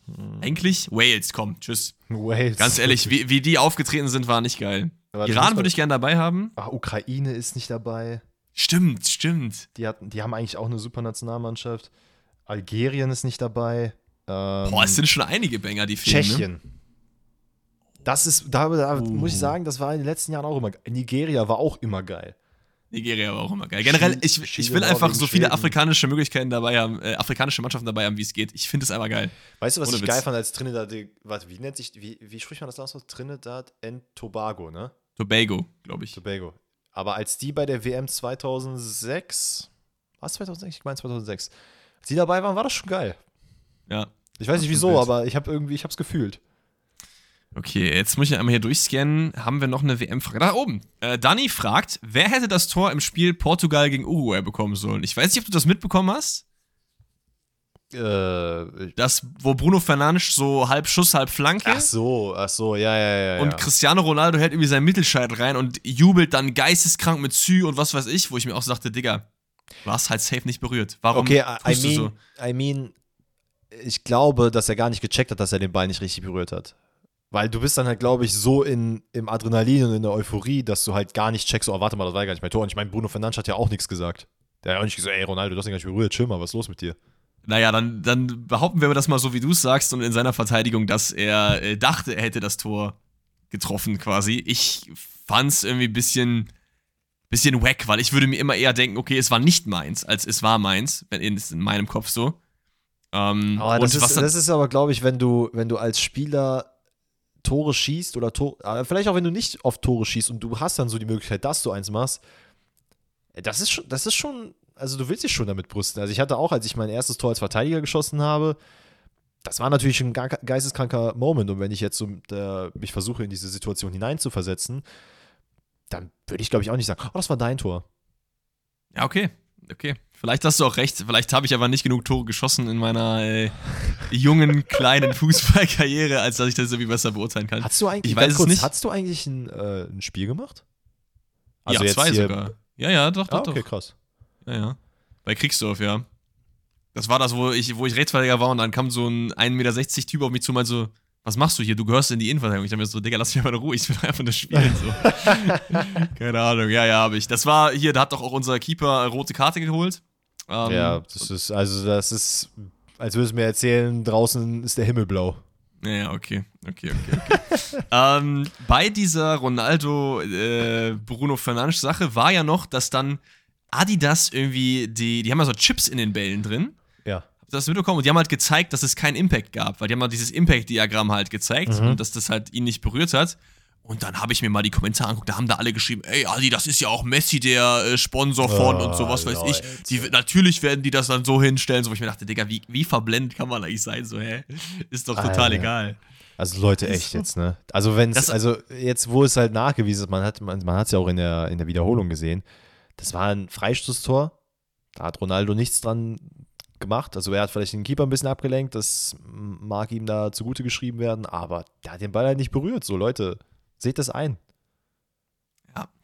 Speaker 1: Hm.
Speaker 2: Eigentlich Wales, komm, tschüss.
Speaker 1: Wales.
Speaker 2: Ganz ehrlich, wie, wie die aufgetreten sind, war nicht geil.
Speaker 1: Aber
Speaker 2: Iran würde ich gerne dabei haben.
Speaker 1: Ah, Ukraine ist nicht dabei.
Speaker 2: Stimmt, stimmt.
Speaker 1: Die, hatten, die haben eigentlich auch eine super Nationalmannschaft. Algerien ist nicht dabei. Ähm,
Speaker 2: Boah, es sind schon einige Banger, die fehlen. Ne?
Speaker 1: Das ist, da, da
Speaker 2: Uh.
Speaker 1: muss ich sagen, das war in den letzten Jahren auch immer geil. Nigeria war auch immer geil.
Speaker 2: Nigeria war auch immer geil. Generell, ich, ich will einfach so viele afrikanische Möglichkeiten dabei haben, äh, afrikanische Mannschaften dabei haben, wie es geht. Ich finde es einfach geil.
Speaker 1: Weißt du, was
Speaker 2: Ohne
Speaker 1: ich
Speaker 2: Witz.
Speaker 1: geil fand als Trinidad, warte, wie nennt sich, wie, wie spricht man das aus? Trinidad and Tobago, ne?
Speaker 2: Tobago, glaube ich.
Speaker 1: Tobago. Aber als die bei der WM 2006, was 2006? Ich meine 2006, als die dabei waren, war das schon geil.
Speaker 2: Ja.
Speaker 1: Ich weiß nicht wieso, aber ich habe irgendwie, ich habe es gefühlt.
Speaker 2: Okay, jetzt muss ich einmal hier durchscannen. Haben wir noch eine WM-Frage? Da oben. Äh, Dani fragt, wer hätte das Tor im Spiel Portugal gegen Uruguay bekommen sollen? Ich weiß nicht, ob du das mitbekommen hast.
Speaker 1: Äh,
Speaker 2: Das, wo Bruno Fernandes so halb Schuss, halb Flanke.
Speaker 1: ach so, ach so, ja, ja, ja.
Speaker 2: Und
Speaker 1: ja.
Speaker 2: Cristiano Ronaldo hält irgendwie seinen Mittelscheitel rein und jubelt dann geisteskrank mit Sü und was weiß ich, wo ich mir auch so dachte, Digga, hast halt safe nicht berührt. Warum
Speaker 1: Okay, I, I mean,
Speaker 2: so?
Speaker 1: I mean, ich glaube, dass er gar nicht gecheckt hat, dass er den Ball nicht richtig berührt hat. Weil du bist dann halt, glaube ich, so in, im Adrenalin und in der Euphorie, dass du halt gar nicht checkst, oh, warte mal, das war ja gar nicht mein Tor. Und ich meine, Bruno Fernandes hat ja auch nichts gesagt. Der hat auch nicht gesagt, ey, Ronaldo, du hast ihn gar nicht berührt, chill mal, was ist los mit dir?
Speaker 2: Naja, dann, dann behaupten wir das mal so, wie du es sagst und in seiner Verteidigung, dass er äh, dachte, er hätte das Tor getroffen quasi. Ich fand's irgendwie ein bisschen, bisschen wack, weil ich würde mir immer eher denken, okay, es war nicht meins, als es war meins, wenn in, ist in meinem Kopf so. Ähm,
Speaker 1: Aber
Speaker 2: und
Speaker 1: das,
Speaker 2: was
Speaker 1: ist,
Speaker 2: dann,
Speaker 1: das ist aber, glaube ich, wenn du, wenn du als Spieler Tore schießt oder Tor, äh, vielleicht auch wenn du nicht auf Tore schießt und du hast dann so die Möglichkeit, dass du eins machst, äh, das ist schon, das ist schon, also du willst dich schon damit brüsten. Also ich hatte auch, als ich mein erstes Tor als Verteidiger geschossen habe, das war natürlich ein ge- geisteskranker Moment und wenn ich jetzt so äh, mich versuche, in diese Situation hineinzuversetzen, dann würde ich, glaube ich, auch nicht sagen, oh, das war dein Tor.
Speaker 2: Ja, okay. Okay. Vielleicht hast du auch recht. Vielleicht habe ich aber nicht genug Tore geschossen in meiner äh, jungen, kleinen Fußballkarriere, als dass ich das irgendwie besser beurteilen kann.
Speaker 1: Hast du eigentlich,
Speaker 2: Ich weiß es nicht.
Speaker 1: hast du eigentlich ein, äh, ein Spiel gemacht?
Speaker 2: ja, zwei sogar. Ja, ja, doch, doch,
Speaker 1: Ah, okay,
Speaker 2: doch.
Speaker 1: krass.
Speaker 2: Ja, ja. Bei Kriegsdorf, ja. Das war das, wo ich, wo ich Rechtsverteidiger war und dann kam so ein 1,60 Meter Typ auf mich zu und meinte so, was machst du hier? Du gehörst in die Innenverteidigung. Ich dachte mir so, Digga, lass mich mal in Ruhe, ich will einfach nur spielen. So. Keine Ahnung, ja, ja, habe ich. Das war hier, da hat doch auch unser Keeper äh, rote Karte geholt. Ähm,
Speaker 1: Ja, das ist, also das ist, als würdest du mir erzählen, draußen ist der Himmel blau.
Speaker 2: Ja, okay, okay, okay, okay. ähm, bei dieser Ronaldo äh, Bruno Fernandes Sache war ja noch, dass dann Adidas irgendwie die, die haben ja so Chips in den Bällen drin. Das mitbekommen? Und die haben halt gezeigt, dass es keinen Impact gab, weil die haben halt dieses Impact-Diagramm halt gezeigt
Speaker 1: Mhm.
Speaker 2: und dass das halt ihn nicht berührt hat. Und dann habe ich mir mal die Kommentare angeguckt, da haben da alle geschrieben, ey, Adi, das ist ja auch Messi der äh, Sponsor von
Speaker 1: Oh,
Speaker 2: und sowas weiß ich.
Speaker 1: Leute.
Speaker 2: Die, natürlich werden die das dann so hinstellen, so wo ich mir dachte, Digga, wie, wie verblendet kann man eigentlich sein? So, hä? Ist doch total
Speaker 1: Alter.
Speaker 2: egal.
Speaker 1: Also Leute, echt jetzt, ne? Also wenn es, also jetzt, wo es halt nachgewiesen ist, man hat man, man hat es ja auch in der, in der Wiederholung gesehen, das war ein Freistoßtor, da hat Ronaldo nichts dran gemacht, also er hat vielleicht den Keeper ein bisschen abgelenkt, das mag ihm da zugute geschrieben werden, aber der hat den Ball halt nicht berührt, so Leute, seht das ein.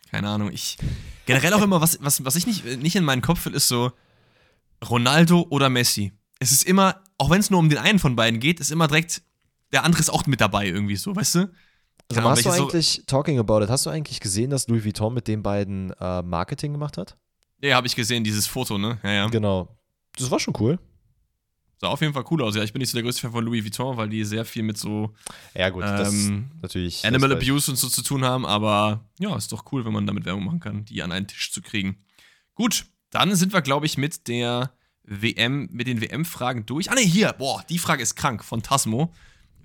Speaker 2: keine Ahnung. Ich generell auch immer, was, was, was ich nicht, nicht in meinen Kopf will, ist so Ronaldo oder Messi. Es ist immer, auch wenn es nur um den einen von beiden geht, ist immer direkt, der andere ist auch mit dabei irgendwie so, weißt du?
Speaker 1: Also hast du eigentlich, so talking about it, hast du eigentlich gesehen, dass Louis Vuitton mit den beiden äh, Marketing gemacht hat?
Speaker 2: Ja, habe ich gesehen, dieses Foto, ne? Ja, ja.
Speaker 1: Genau. Das war schon cool.
Speaker 2: Sah auf jeden Fall cool aus. Ja, ich bin nicht so der größte Fan von Louis Vuitton, weil die sehr viel mit so
Speaker 1: ja, gut, ähm, natürlich
Speaker 2: Animal Abuse und so zu tun haben, aber ja, ist doch cool, wenn man damit Werbung machen kann, die an einen Tisch zu kriegen. Gut, dann sind wir, glaube ich, mit der WM, mit den WM-Fragen durch. Ah, ne, hier, boah, die Frage ist krank von Tasmo.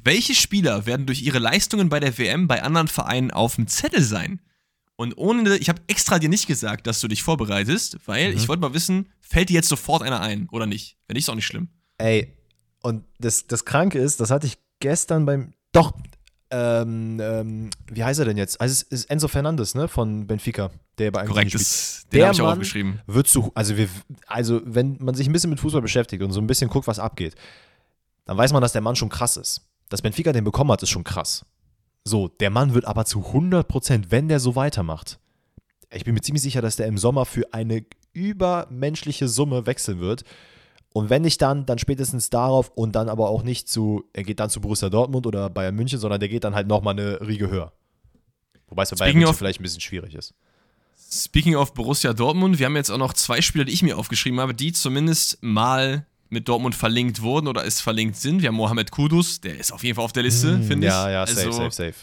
Speaker 2: Welche Spieler werden durch ihre Leistungen bei der WM bei anderen Vereinen auf dem Zettel sein? Und ohne, ich habe extra dir nicht gesagt, dass du dich vorbereitest, weil mhm. ich wollte mal wissen, fällt dir jetzt sofort einer ein oder nicht? Wenn nicht, ist auch nicht schlimm.
Speaker 1: Ey, und das, das Kranke ist, das hatte ich gestern beim. Doch, ähm, ähm, wie heißt er denn jetzt? Also es ist Enzo Fernandes, ne, von Benfica, der bei
Speaker 2: Korrekt, das, den habe ich auch aufgeschrieben.
Speaker 1: Wird zu, also, wir, also wenn man sich ein bisschen mit Fußball beschäftigt und so ein bisschen guckt, was abgeht, dann weiß man, dass der Mann schon krass ist. Dass Benfica den bekommen hat, ist schon krass. So, der Mann wird aber zu 100%, wenn der so weitermacht, ich bin mir ziemlich sicher, dass der im Sommer für eine übermenschliche Summe wechseln wird. Und wenn nicht dann, dann spätestens darauf und dann aber auch nicht zu, er geht dann zu Borussia Dortmund oder Bayern München, sondern der geht dann halt nochmal eine Riege höher. Wobei es bei Bayern München vielleicht ein bisschen schwierig ist.
Speaker 2: Speaking of Borussia Dortmund, wir haben jetzt auch noch zwei Spieler, die ich mir aufgeschrieben habe, die zumindest mal mit Dortmund verlinkt wurden oder es verlinkt sind. Wir haben Mohamed Kudus, der ist auf jeden Fall auf der Liste, mm, finde ich.
Speaker 1: Ja, ja, safe, also, safe, safe.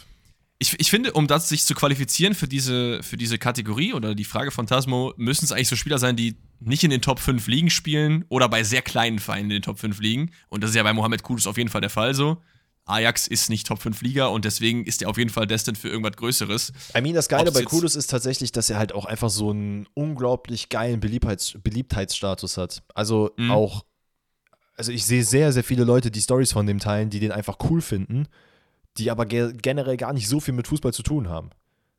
Speaker 2: Ich, ich finde, um das sich zu qualifizieren für diese, für diese Kategorie oder die Frage von Tasmo, müssen es eigentlich so Spieler sein, die nicht in den Top 5 Ligen spielen oder bei sehr kleinen Vereinen in den Top 5 liegen. Und das ist ja bei Mohamed Kudus auf jeden Fall der Fall so. Ajax ist nicht Top 5 Liga und deswegen ist er auf jeden Fall destined für irgendwas Größeres.
Speaker 1: I mean, das Geile Ob's bei Kudus ist tatsächlich, dass er halt auch einfach so einen unglaublich geilen Beliebtheits Beliebtheitsstatus hat. Also mhm. auch also ich sehe sehr, sehr viele Leute, die Stories von dem teilen, die den einfach cool finden, die aber ge generell gar nicht so viel mit Fußball zu tun haben.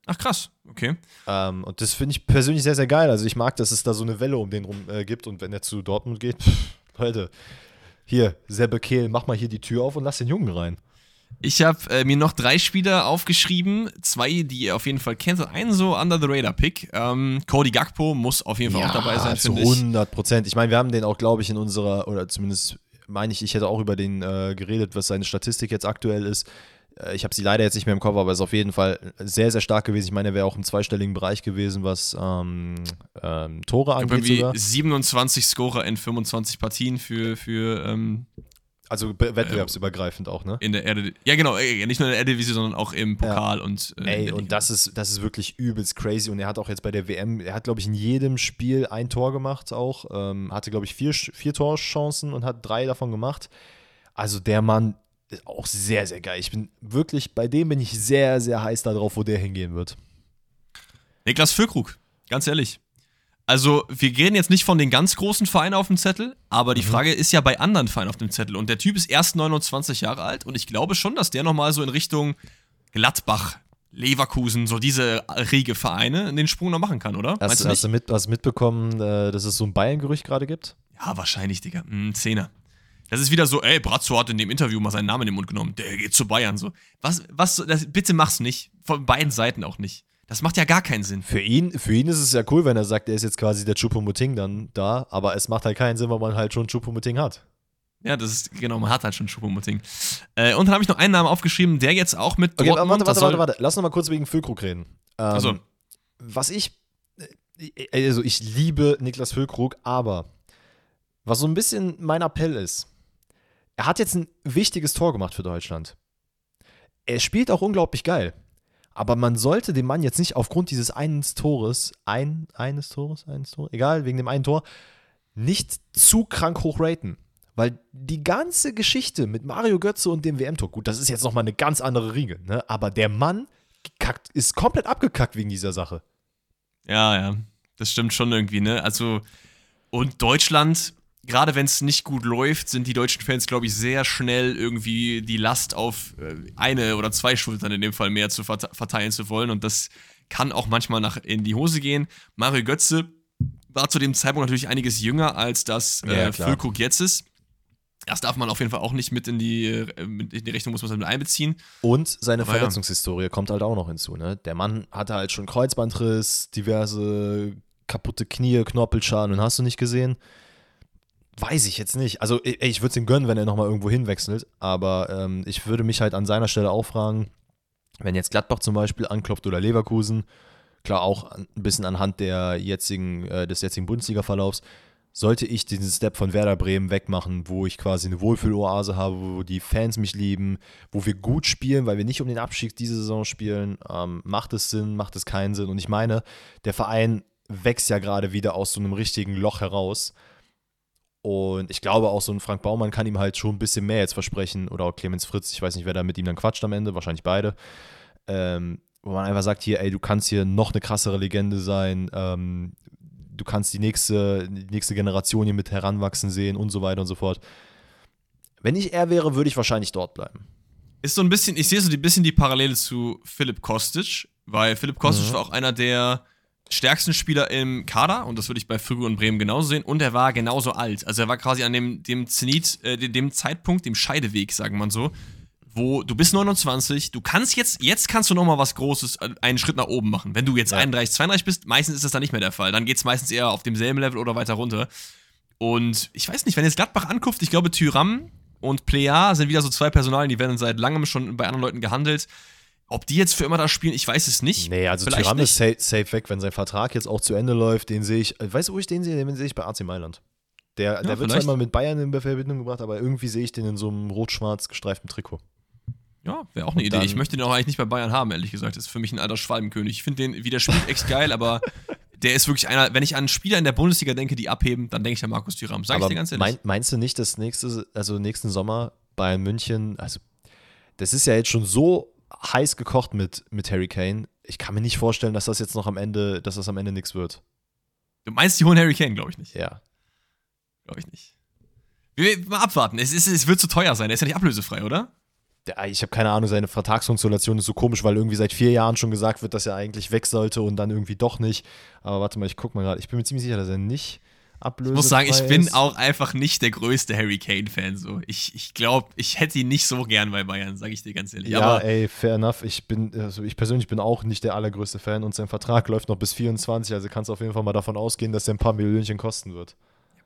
Speaker 2: Ach krass, okay.
Speaker 1: Ähm, und das finde ich persönlich sehr, sehr geil. Also ich mag, dass es da so eine Welle um den rum äh, gibt und wenn er zu Dortmund geht, pff, Leute, hier, Sebbe Kehl, mach mal hier die Tür auf und lass den Jungen rein.
Speaker 2: Ich habe äh, mir noch drei Spieler aufgeschrieben, zwei, die ihr auf jeden Fall kennt und einen so Under the Radar Pick. Ähm, Cody Gakpo muss auf jeden Fall ja, auch dabei sein,
Speaker 1: finde ich. 100 Prozent. Ich meine, wir haben den auch, glaube ich, in unserer, oder zumindest meine ich, ich hätte auch über den äh, geredet, was seine Statistik jetzt aktuell ist. Äh, ich habe sie leider jetzt nicht mehr im Kopf, aber es ist auf jeden Fall sehr, sehr stark gewesen. Ich meine, er wäre auch im zweistelligen Bereich gewesen, was ähm, ähm, Tore angeht.
Speaker 2: Irgendwie sogar. 27 Scorer in 25 Partien für, für ähm,
Speaker 1: also wettbewerbsübergreifend äh, auch, ne?
Speaker 2: In der Erde. Ja, genau. Äh, nicht nur in der Eredivisie, sondern auch im Pokal ja. und.
Speaker 1: Äh, Ey, und das ist, das ist wirklich übelst crazy. Und er hat auch jetzt bei der WM, er hat, glaube ich, in jedem Spiel ein Tor gemacht auch. Ähm, hatte, glaube ich, vier, vier Torchancen und hat drei davon gemacht. Also der Mann ist auch sehr, sehr geil. Ich bin wirklich, bei dem bin ich sehr, sehr heiß darauf, wo der hingehen wird.
Speaker 2: Niklas Füllkrug, ganz ehrlich. Also, wir gehen jetzt nicht von den ganz großen Vereinen auf dem Zettel, aber die mhm. Frage ist ja bei anderen Vereinen auf dem Zettel. Und der Typ ist erst 29 Jahre alt und ich glaube schon, dass der nochmal so in Richtung Gladbach, Leverkusen, so diese riege Vereine den Sprung noch machen kann, oder?
Speaker 1: Hast, du, hast du mit, hast mitbekommen, äh, dass es so ein Bayern-Gerücht gerade gibt?
Speaker 2: Ja, wahrscheinlich, Digga. Ein Zehner. Das ist wieder so, ey, Brazzo hat in dem Interview mal seinen Namen in den Mund genommen. Der geht zu Bayern. So. Was, was, das, bitte mach's nicht. Von beiden Seiten auch nicht. Das macht ja gar keinen Sinn.
Speaker 1: Für ihn, für ihn ist es ja cool, wenn er sagt, er ist jetzt quasi der Chupomoting dann da, aber es macht halt keinen Sinn, weil man halt schon Chupomoting hat.
Speaker 2: Ja, das ist, genau, man hat halt schon Chupomoting. Äh, und dann habe ich noch einen Namen aufgeschrieben, der jetzt auch mit
Speaker 1: okay, Dortmund... Warte, warte, warte, warte, lass noch mal kurz wegen Füllkrug reden. Ähm,
Speaker 2: also.
Speaker 1: Was ich, äh, also ich liebe Niklas Füllkrug, aber was so ein bisschen mein Appell ist, er hat jetzt ein wichtiges Tor gemacht für Deutschland. Er spielt auch unglaublich geil. Aber man sollte den Mann jetzt nicht aufgrund dieses einen Tores, ein, eines Tores, eines Tores, egal, wegen dem einen Tor, nicht zu krank hoch raten. Weil die ganze Geschichte mit Mario Götze und dem WM-Tor, gut, das ist jetzt nochmal eine ganz andere Riege, ne? aber der Mann kackt, ist komplett abgekackt wegen dieser Sache.
Speaker 2: Ja, ja, das stimmt schon irgendwie, ne? Also, und Deutschland, gerade wenn es nicht gut läuft, sind die deutschen Fans, glaube ich, sehr schnell irgendwie die Last auf äh, eine oder zwei Schultern in dem Fall mehr zu verteilen zu wollen. Und das kann auch manchmal nach in die Hose gehen. Mario Götze war zu dem Zeitpunkt natürlich einiges jünger, als das äh, ja, Füllkrug jetzt ist. Das darf man auf jeden Fall auch nicht mit in die, äh, mit in die Rechnung, muss man es mit einbeziehen.
Speaker 1: Und seine
Speaker 2: Aber
Speaker 1: Verletzungshistorie ja. kommt halt auch noch hinzu. Ne? Der Mann hatte halt schon Kreuzbandriss, diverse kaputte Knie, Knorpelschaden und hast du nicht gesehen. Weiß ich jetzt nicht. Also ey, ich würde es ihm gönnen, wenn er nochmal irgendwo hinwechselt. Aber ähm, ich würde mich halt an seiner Stelle auch fragen, wenn jetzt Gladbach zum Beispiel anklopft oder Leverkusen, klar auch ein bisschen anhand der jetzigen, äh, des jetzigen Bundesliga-Verlaufs, sollte ich diesen Step von Werder Bremen wegmachen, wo ich quasi eine Wohlfühloase habe, wo die Fans mich lieben, wo wir gut spielen, weil wir nicht um den Abstieg diese Saison spielen, ähm, macht es Sinn, macht es keinen Sinn. Und ich meine, der Verein wächst ja gerade wieder aus so einem richtigen Loch heraus. Und ich glaube auch, so ein Frank Baumann kann ihm halt schon ein bisschen mehr jetzt versprechen. Oder auch Clemens Fritz, ich weiß nicht, wer da mit ihm dann quatscht am Ende, wahrscheinlich beide. Ähm, wo man einfach sagt, hier, ey, du kannst hier noch eine krassere Legende sein, ähm, du kannst die nächste, die nächste Generation hier mit heranwachsen sehen und so weiter und so fort. Wenn ich er wäre, würde ich wahrscheinlich dort bleiben.
Speaker 2: Ist so ein bisschen, ich sehe so ein bisschen die Parallele zu Philipp Kostic, weil Philipp Kostic mhm. war auch einer der stärksten Spieler im Kader und das würde ich bei Fribourg und Bremen genauso sehen und er war genauso alt. Also er war quasi an dem, dem Zenit, äh, dem Zeitpunkt, dem Scheideweg, sagen wir so, wo du bist 29, du kannst jetzt, jetzt kannst du nochmal was Großes, äh, einen Schritt nach oben machen. Wenn du jetzt ja. 31, 32 bist, meistens ist das dann nicht mehr der Fall. Dann geht es meistens eher auf demselben Level oder weiter runter. Und ich weiß nicht, wenn jetzt Gladbach anguckt, ich glaube, Tyram und Plea sind wieder so zwei Personalien, die werden seit langem schon bei anderen Leuten gehandelt. Ob die jetzt für immer da spielen, ich weiß es nicht.
Speaker 1: Nee, also Vielleicht Tyram ist safe, safe, weg, wenn sein Vertrag jetzt auch zu Ende läuft. Den sehe ich, weißt du, wo ich den sehe? Den sehe ich bei AC Mailand. Der, ja, der wird zwar immer mit Bayern in Verbindung gebracht, aber irgendwie sehe ich den in so einem rot-schwarz gestreiften Trikot.
Speaker 2: Ja, wäre auch eine Idee. Ich möchte den auch eigentlich nicht bei Bayern haben, ehrlich gesagt. Das ist für mich ein alter Schwalbenkönig. Ich finde den, wie der spielt, echt geil, aber der ist wirklich einer, wenn ich an Spieler in der Bundesliga denke, die abheben, dann denke ich an Markus Thuram. Sag aber ich dir ganz ehrlich. Mein,
Speaker 1: meinst du nicht, dass nächste, also nächsten Sommer Bayern München, also das ist ja jetzt schon so heiß gekocht mit, mit Harry Kane. Ich kann mir nicht vorstellen, dass das jetzt noch am Ende, dass das am Ende nichts wird.
Speaker 2: Du meinst, die holen Harry Kane, glaube ich nicht.
Speaker 1: Ja.
Speaker 2: Glaube ich nicht. Wir, mal abwarten. Es, ist, es wird zu teuer sein. Er ist ja nicht ablösefrei, oder?
Speaker 1: ich habe keine Ahnung, seine Vertragskonstellation ist so komisch, weil irgendwie seit vier Jahren schon gesagt wird, dass er eigentlich weg sollte und dann irgendwie doch nicht. Aber warte mal, ich guck mal gerade. Ich bin mir ziemlich sicher, dass er nicht ablösefrei
Speaker 2: Ich muss sagen, ich bin auch einfach nicht der größte Harry Kane-Fan. So. Ich, ich glaube, ich hätte ihn nicht so gern bei Bayern, sage ich dir ganz ehrlich.
Speaker 1: Ja, Aber ey, fair enough. Ich bin, also ich persönlich bin auch nicht der allergrößte Fan und sein Vertrag läuft noch bis 24, also kannst du auf jeden Fall mal davon ausgehen, dass er ein paar Millionchen kosten wird.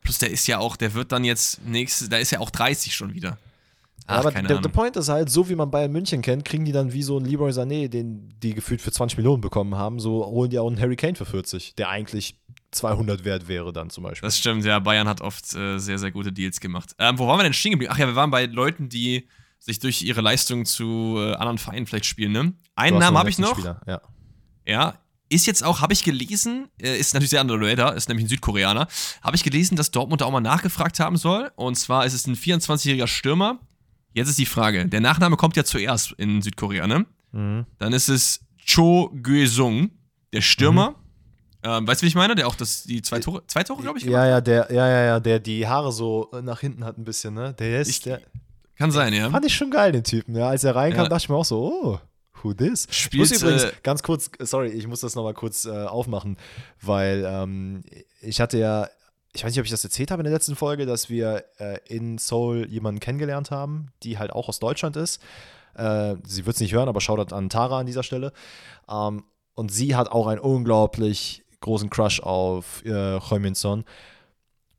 Speaker 2: Plus der ist ja auch, der wird dann jetzt nächstes, da ist ja auch 30 schon wieder.
Speaker 1: Ach, aber der, der, Point ist halt, so wie man Bayern München kennt, kriegen die dann wie so ein Leroy Sané, den die gefühlt für 20 Millionen bekommen haben, so holen die auch einen Harry Kane für 40, der eigentlich 200 wert wäre dann zum Beispiel.
Speaker 2: Das stimmt, ja, Bayern hat oft äh, sehr, sehr gute Deals gemacht. Ähm, wo waren wir denn stehen geblieben? Ach ja, wir waren bei Leuten, die sich durch ihre Leistung zu äh, anderen Vereinen vielleicht spielen, ne? Einen Namen habe ich noch. Spieler,
Speaker 1: ja.
Speaker 2: ja, ist jetzt auch, habe ich gelesen, äh, ist natürlich sehr underrated, ist nämlich ein Südkoreaner, habe ich gelesen, dass Dortmund da auch mal nachgefragt haben soll. Und zwar ist es ein 24-jähriger Stürmer, Jetzt ist die Frage, der Nachname kommt ja zuerst in Südkorea, ne? Mhm. Dann ist es Cho Gye-sung, der Stürmer. Mhm. Ähm, weißt du, wie ich meine? Der auch das, die zwei Tore, zwei Tore, glaube ich,
Speaker 1: Ja, ja, der, ja, ja, ja, der die Haare so nach hinten hat ein bisschen, ne? Der ist, ich, der,
Speaker 2: Kann sein, ja.
Speaker 1: Fand ich schon geil, den Typen, ja. Als er reinkam, ja. dachte ich mir auch so, oh, who this?
Speaker 2: Spielt,
Speaker 1: ich muss übrigens, äh, ganz kurz, sorry, ich muss das nochmal kurz äh, aufmachen, weil ähm, ich hatte ja ich weiß nicht, ob ich das erzählt habe in der letzten Folge, dass wir äh, in Seoul jemanden kennengelernt haben, die halt auch aus Deutschland ist. Äh, sie wird es nicht hören, aber schaut an Tara an dieser Stelle. Ähm, und sie hat auch einen unglaublich großen Crush auf äh, Son.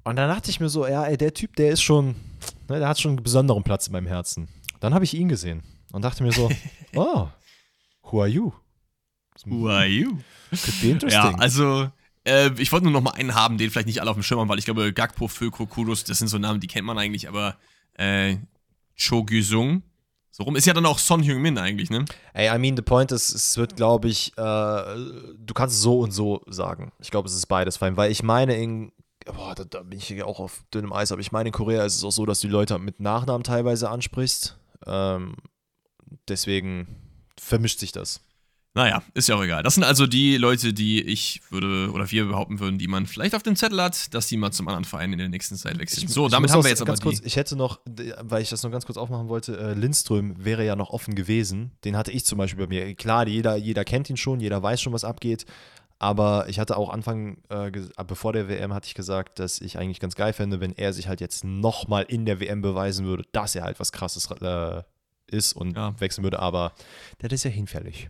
Speaker 1: Und dann dachte ich mir so, ja, ey, der Typ, der ist schon, ne, der hat schon einen besonderen Platz in meinem Herzen. Dann habe ich ihn gesehen und dachte mir so, oh, who are you?
Speaker 2: Who are you?
Speaker 1: Could be interesting.
Speaker 2: Ja, also äh, ich wollte nur noch mal einen haben, den vielleicht nicht alle auf dem Schirm haben, weil ich glaube, Gakpo, Föko, Kudos, das sind so Namen, die kennt man eigentlich, aber äh, Cho Gyusung, so rum ist ja dann auch Son Heung-min eigentlich, ne?
Speaker 1: Ey, I mean, the point ist, es wird, glaube ich, äh, du kannst es so und so sagen. Ich glaube, es ist beides fein, weil ich meine, in, boah, da, da bin ich ja auch auf dünnem Eis, aber ich meine, in Korea ist es auch so, dass du die Leute mit Nachnamen teilweise ansprichst. Ähm, deswegen vermischt sich das.
Speaker 2: Naja, ist ja auch egal. Das sind also die Leute, die ich würde oder wir behaupten würden, die man vielleicht auf dem Zettel hat, dass die mal zum anderen Verein in der nächsten Zeit wechseln.
Speaker 1: so, damit haben wir jetzt aber kurz, Ich hätte noch, weil ich das noch ganz kurz aufmachen wollte, äh, Lindström wäre ja noch offen gewesen. Den hatte ich zum Beispiel bei mir. Klar, jeder, jeder kennt ihn schon, jeder weiß schon, was abgeht. Aber ich hatte auch Anfang, äh, bevor der WM, hatte ich gesagt, dass ich eigentlich ganz geil fände, wenn er sich halt jetzt nochmal in der WM beweisen würde, dass er halt was Krasses äh, ist und ja. wechseln würde. Aber das ist ja hinfällig.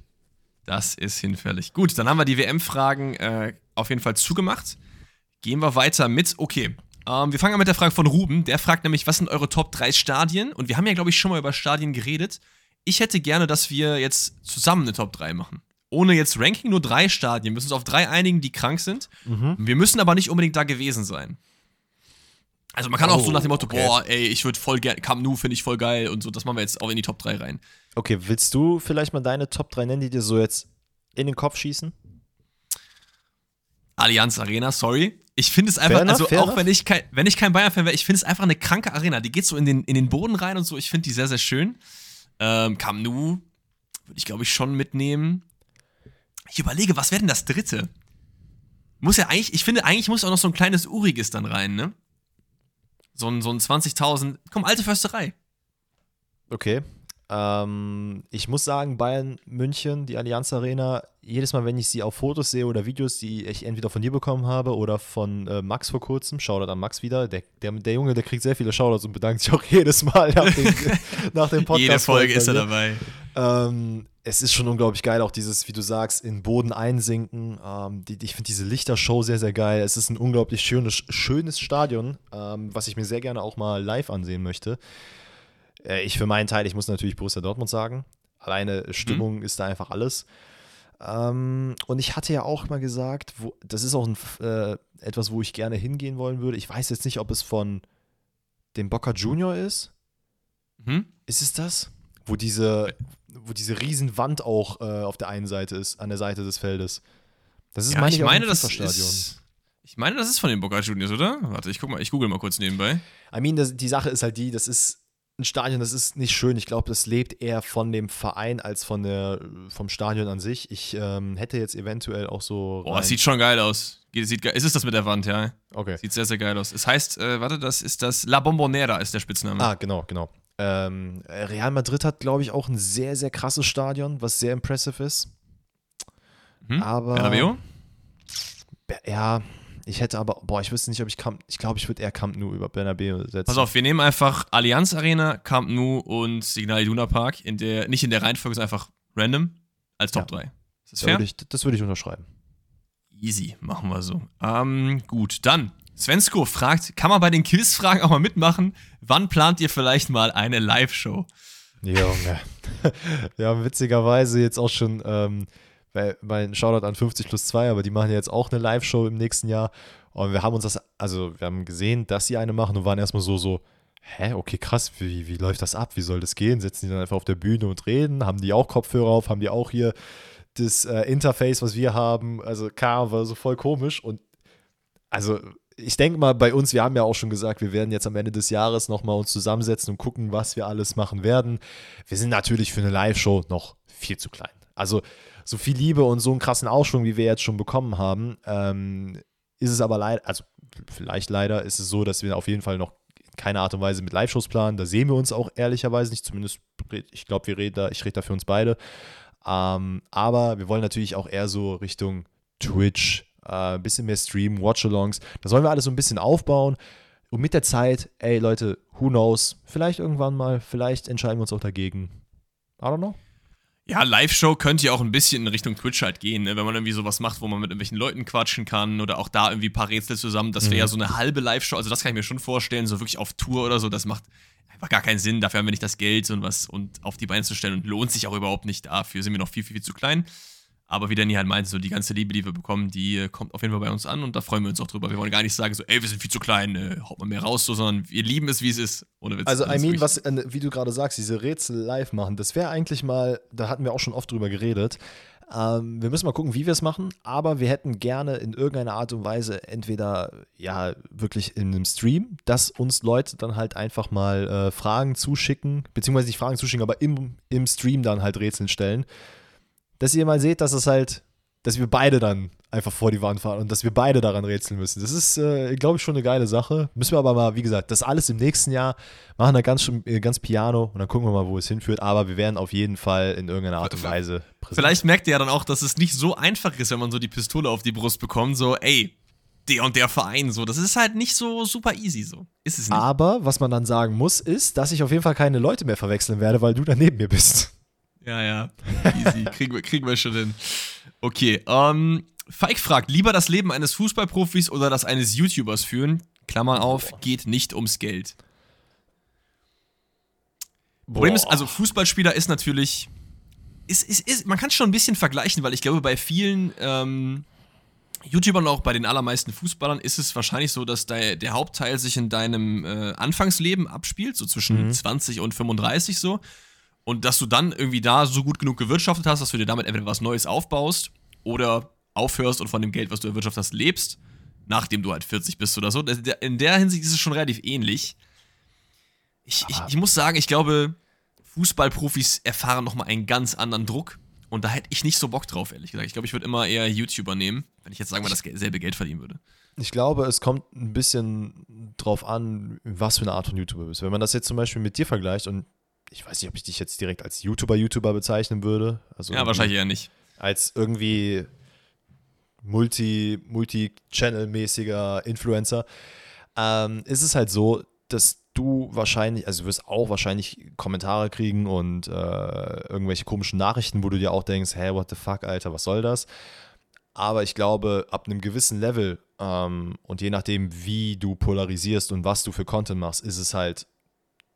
Speaker 2: Das ist hinfällig. Gut, dann haben wir die WM-Fragen äh, auf jeden Fall zugemacht. Gehen wir weiter mit, okay. Ähm, wir fangen an mit der Frage von Ruben. Der fragt nämlich, was sind eure Top 3 Stadien? Und wir haben ja, glaube ich, schon mal über Stadien geredet. Ich hätte gerne, dass wir jetzt zusammen eine Top 3 machen. Ohne jetzt Ranking, nur drei Stadien. Wir müssen uns auf drei einigen, die krank sind. Mhm. Wir müssen aber nicht unbedingt da gewesen sein. Also man kann oh, auch so nach dem Motto, okay. boah, ey, ich würde voll gerne, Camp Nou finde ich voll geil und so, das machen wir jetzt auch in die Top 3 rein.
Speaker 1: Okay, willst du vielleicht mal deine Top 3 nennen, die dir so jetzt in den Kopf schießen?
Speaker 2: Allianz Arena, sorry. Ich finde es einfach, fair also enough, auch wenn ich kein, wenn ich kein Bayern-Fan wäre, ich finde es einfach eine kranke Arena. Die geht so in den, in den Boden rein und so. Ich finde die sehr, sehr schön. Ähm, Camp Nou würde ich, glaube ich, schon mitnehmen. Ich überlege, was wäre denn das dritte? Muss ja eigentlich, ich finde, eigentlich muss auch noch so ein kleines Uriges dann rein, ne? So ein, so ein 20.000. Komm, alte Försterei.
Speaker 1: Okay. Ähm, ich muss sagen, Bayern München, die Allianz Arena, jedes Mal, wenn ich sie auf Fotos sehe oder Videos, die ich entweder von dir bekommen habe oder von äh, Max vor kurzem, Shoutout an Max wieder, der, der, der Junge, der kriegt sehr viele Shoutouts und bedankt sich auch jedes Mal nach dem, nach dem Podcast.
Speaker 2: Jede Folge ist er dabei.
Speaker 1: Ähm, es ist schon unglaublich geil, auch dieses, wie du sagst, in Boden einsinken. Ähm, die, ich finde diese Lichtershow sehr, sehr geil. Es ist ein unglaublich schönes, schönes Stadion, ähm, was ich mir sehr gerne auch mal live ansehen möchte. Äh, ich für meinen Teil, ich muss natürlich Borussia Dortmund sagen. Alleine Stimmung mhm. ist da einfach alles. Ähm, und ich hatte ja auch mal gesagt, wo, das ist auch ein, äh, etwas, wo ich gerne hingehen wollen würde. Ich weiß jetzt nicht, ob es von dem Boca Junior ist. Mhm. Ist es das? Wo diese, wo diese Riesenwand auch äh, auf der einen Seite ist, an der Seite des Feldes.
Speaker 2: Das ist ja, meine ich, meine, das ist. Ich meine, das ist von den Boca Juniors, oder? Warte, ich guck mal, ich google mal kurz nebenbei.
Speaker 1: I mean, das, die Sache ist halt die, das ist ein Stadion, das ist nicht schön. Ich glaube, das lebt eher von dem Verein als von der, vom Stadion an sich. Ich ähm, hätte jetzt eventuell auch so.
Speaker 2: Boah, sieht schon geil aus. Sieht geil. Ist es das mit der Wand, ja?
Speaker 1: Okay.
Speaker 2: Sieht sehr, sehr geil aus. Es heißt, äh, warte, das ist das La Bombonera, ist der Spitzname.
Speaker 1: Ah, genau, genau. Ähm, Real Madrid hat, glaube ich, auch ein sehr, sehr krasses Stadion, was sehr impressive ist.
Speaker 2: Hm?
Speaker 1: Aber.
Speaker 2: Bernabeu?
Speaker 1: Ja, ich hätte aber, boah, ich wüsste nicht, ob ich Camp, ich glaube, ich würde eher Camp Nou über Bernabeu setzen.
Speaker 2: Pass auf, wir nehmen einfach Allianz Arena, Camp Nou und Signal Iduna Park, in der, nicht in der Reihenfolge, sondern einfach random als Top ja. 3.
Speaker 1: Ist das fair? Würde ich, das würde ich unterschreiben.
Speaker 2: Easy, machen wir so. Ähm, gut, dann, Svensko fragt, kann man bei den Kills-Fragen auch mal mitmachen? Wann plant ihr vielleicht mal eine Live-Show?
Speaker 1: Junge. haben witzigerweise jetzt auch schon ähm, mein Shoutout an 50 plus 2, aber die machen ja jetzt auch eine Live-Show im nächsten Jahr. Und wir haben uns das, also wir haben gesehen, dass sie eine machen und waren erstmal so, so, hä, okay, krass, wie, wie läuft das ab? Wie soll das gehen? Sitzen die dann einfach auf der Bühne und reden? Haben die auch Kopfhörer auf? Haben die auch hier das äh, Interface, was wir haben? Also, klar, war so voll komisch und also ich denke mal, bei uns, wir haben ja auch schon gesagt, wir werden jetzt am Ende des Jahres nochmal uns zusammensetzen und gucken, was wir alles machen werden. Wir sind natürlich für eine Live-Show noch viel zu klein. Also so viel Liebe und so einen krassen Ausschwung, wie wir jetzt schon bekommen haben, ähm, ist es aber leider, also vielleicht leider ist es so, dass wir auf jeden Fall noch keine Art und Weise mit Live-Shows planen. Da sehen wir uns auch ehrlicherweise nicht, zumindest, ich glaube, wir reden da, ich rede da für uns beide. Ähm, aber wir wollen natürlich auch eher so Richtung Twitch, ein äh, bisschen mehr Stream, Watch-Alongs. Das wollen wir alles so ein bisschen aufbauen. Und mit der Zeit, ey Leute, who knows? Vielleicht irgendwann mal, vielleicht entscheiden wir uns auch dagegen. I don't know.
Speaker 2: Ja, Live-Show könnte ja auch ein bisschen in Richtung Twitch halt gehen, ne? wenn man irgendwie sowas macht, wo man mit irgendwelchen Leuten quatschen kann oder auch da irgendwie ein paar Rätsel zusammen. Das wäre mhm. ja so eine halbe Live-Show, also das kann ich mir schon vorstellen, so wirklich auf Tour oder so, das macht einfach gar keinen Sinn. Dafür haben wir nicht das Geld und was und auf die Beine zu stellen und lohnt sich auch überhaupt nicht dafür. Sind wir noch viel, viel, viel zu klein. Aber wie Danny halt meinte, so die ganze Liebe, die wir bekommen, die äh, kommt auf jeden Fall bei uns an und da freuen wir uns auch drüber. Wir wollen gar nicht sagen, so, ey, wir sind viel zu klein, äh, haut mal mehr raus, so, sondern wir lieben es, wie es ist. Ohne Witz.
Speaker 1: Also, I mean, was, äh, wie du gerade sagst, diese Rätsel live machen, das wäre eigentlich mal, da hatten wir auch schon oft drüber geredet. Ähm, wir müssen mal gucken, wie wir es machen, aber wir hätten gerne in irgendeiner Art und Weise entweder ja wirklich in einem Stream, dass uns Leute dann halt einfach mal äh, Fragen zuschicken, beziehungsweise nicht Fragen zuschicken, aber im, im Stream dann halt Rätsel stellen dass ihr mal seht, dass es halt, dass wir beide dann einfach vor die Wand fahren und dass wir beide daran rätseln müssen. Das ist, äh, glaube ich, schon eine geile Sache. Müssen wir aber mal, wie gesagt, das alles im nächsten Jahr machen, da ganz, äh, ganz piano und dann gucken wir mal, wo es hinführt. Aber wir werden auf jeden Fall in irgendeiner Art und Weise
Speaker 2: präsent. Vielleicht merkt ihr ja dann auch, dass es nicht so einfach ist, wenn man so die Pistole auf die Brust bekommt, so, ey, der und der Verein, so. Das ist halt nicht so super easy, so. Ist es nicht.
Speaker 1: Aber was man dann sagen muss, ist, dass ich auf jeden Fall keine Leute mehr verwechseln werde, weil du daneben mir bist.
Speaker 2: Ja, ja. Easy. kriegen, wir, kriegen wir schon hin. Okay, ähm, Feig fragt, lieber das Leben eines Fußballprofis oder das eines YouTubers führen? Klammern auf, geht nicht ums Geld. Boah. Problem ist, also Fußballspieler ist natürlich, ist, ist, ist, man kann es schon ein bisschen vergleichen, weil ich glaube, bei vielen ähm, YouTubern und auch bei den allermeisten Fußballern ist es wahrscheinlich so, dass der, der Hauptteil sich in deinem äh, Anfangsleben abspielt, so zwischen mhm. 20 und 35 so. Und dass du dann irgendwie da so gut genug gewirtschaftet hast, dass du dir damit entweder was Neues aufbaust oder aufhörst und von dem Geld, was du erwirtschaftet hast, lebst, nachdem du halt 40 bist oder so. In der Hinsicht ist es schon relativ ähnlich. Ich, ich, ich muss sagen, ich glaube, Fußballprofis erfahren nochmal einen ganz anderen Druck. Und da hätte ich nicht so Bock drauf, ehrlich gesagt. Ich glaube, ich würde immer eher YouTuber nehmen, wenn ich jetzt sagen wir dasselbe Geld verdienen würde.
Speaker 1: Ich glaube, es kommt ein bisschen drauf an, was für eine Art von YouTuber bist. Wenn man das jetzt zum Beispiel mit dir vergleicht und ich weiß nicht, ob ich dich jetzt direkt als YouTuber-YouTuber bezeichnen würde.
Speaker 2: Also ja, wahrscheinlich eher nicht.
Speaker 1: Als irgendwie Multi, Multi-Channel-mäßiger Influencer, ähm, ist es halt so, dass du wahrscheinlich, also du wirst auch wahrscheinlich Kommentare kriegen und äh, irgendwelche komischen Nachrichten, wo du dir auch denkst, hey, what the fuck, Alter, was soll das? Aber ich glaube, ab einem gewissen Level ähm, und je nachdem, wie du polarisierst und was du für Content machst, ist es halt,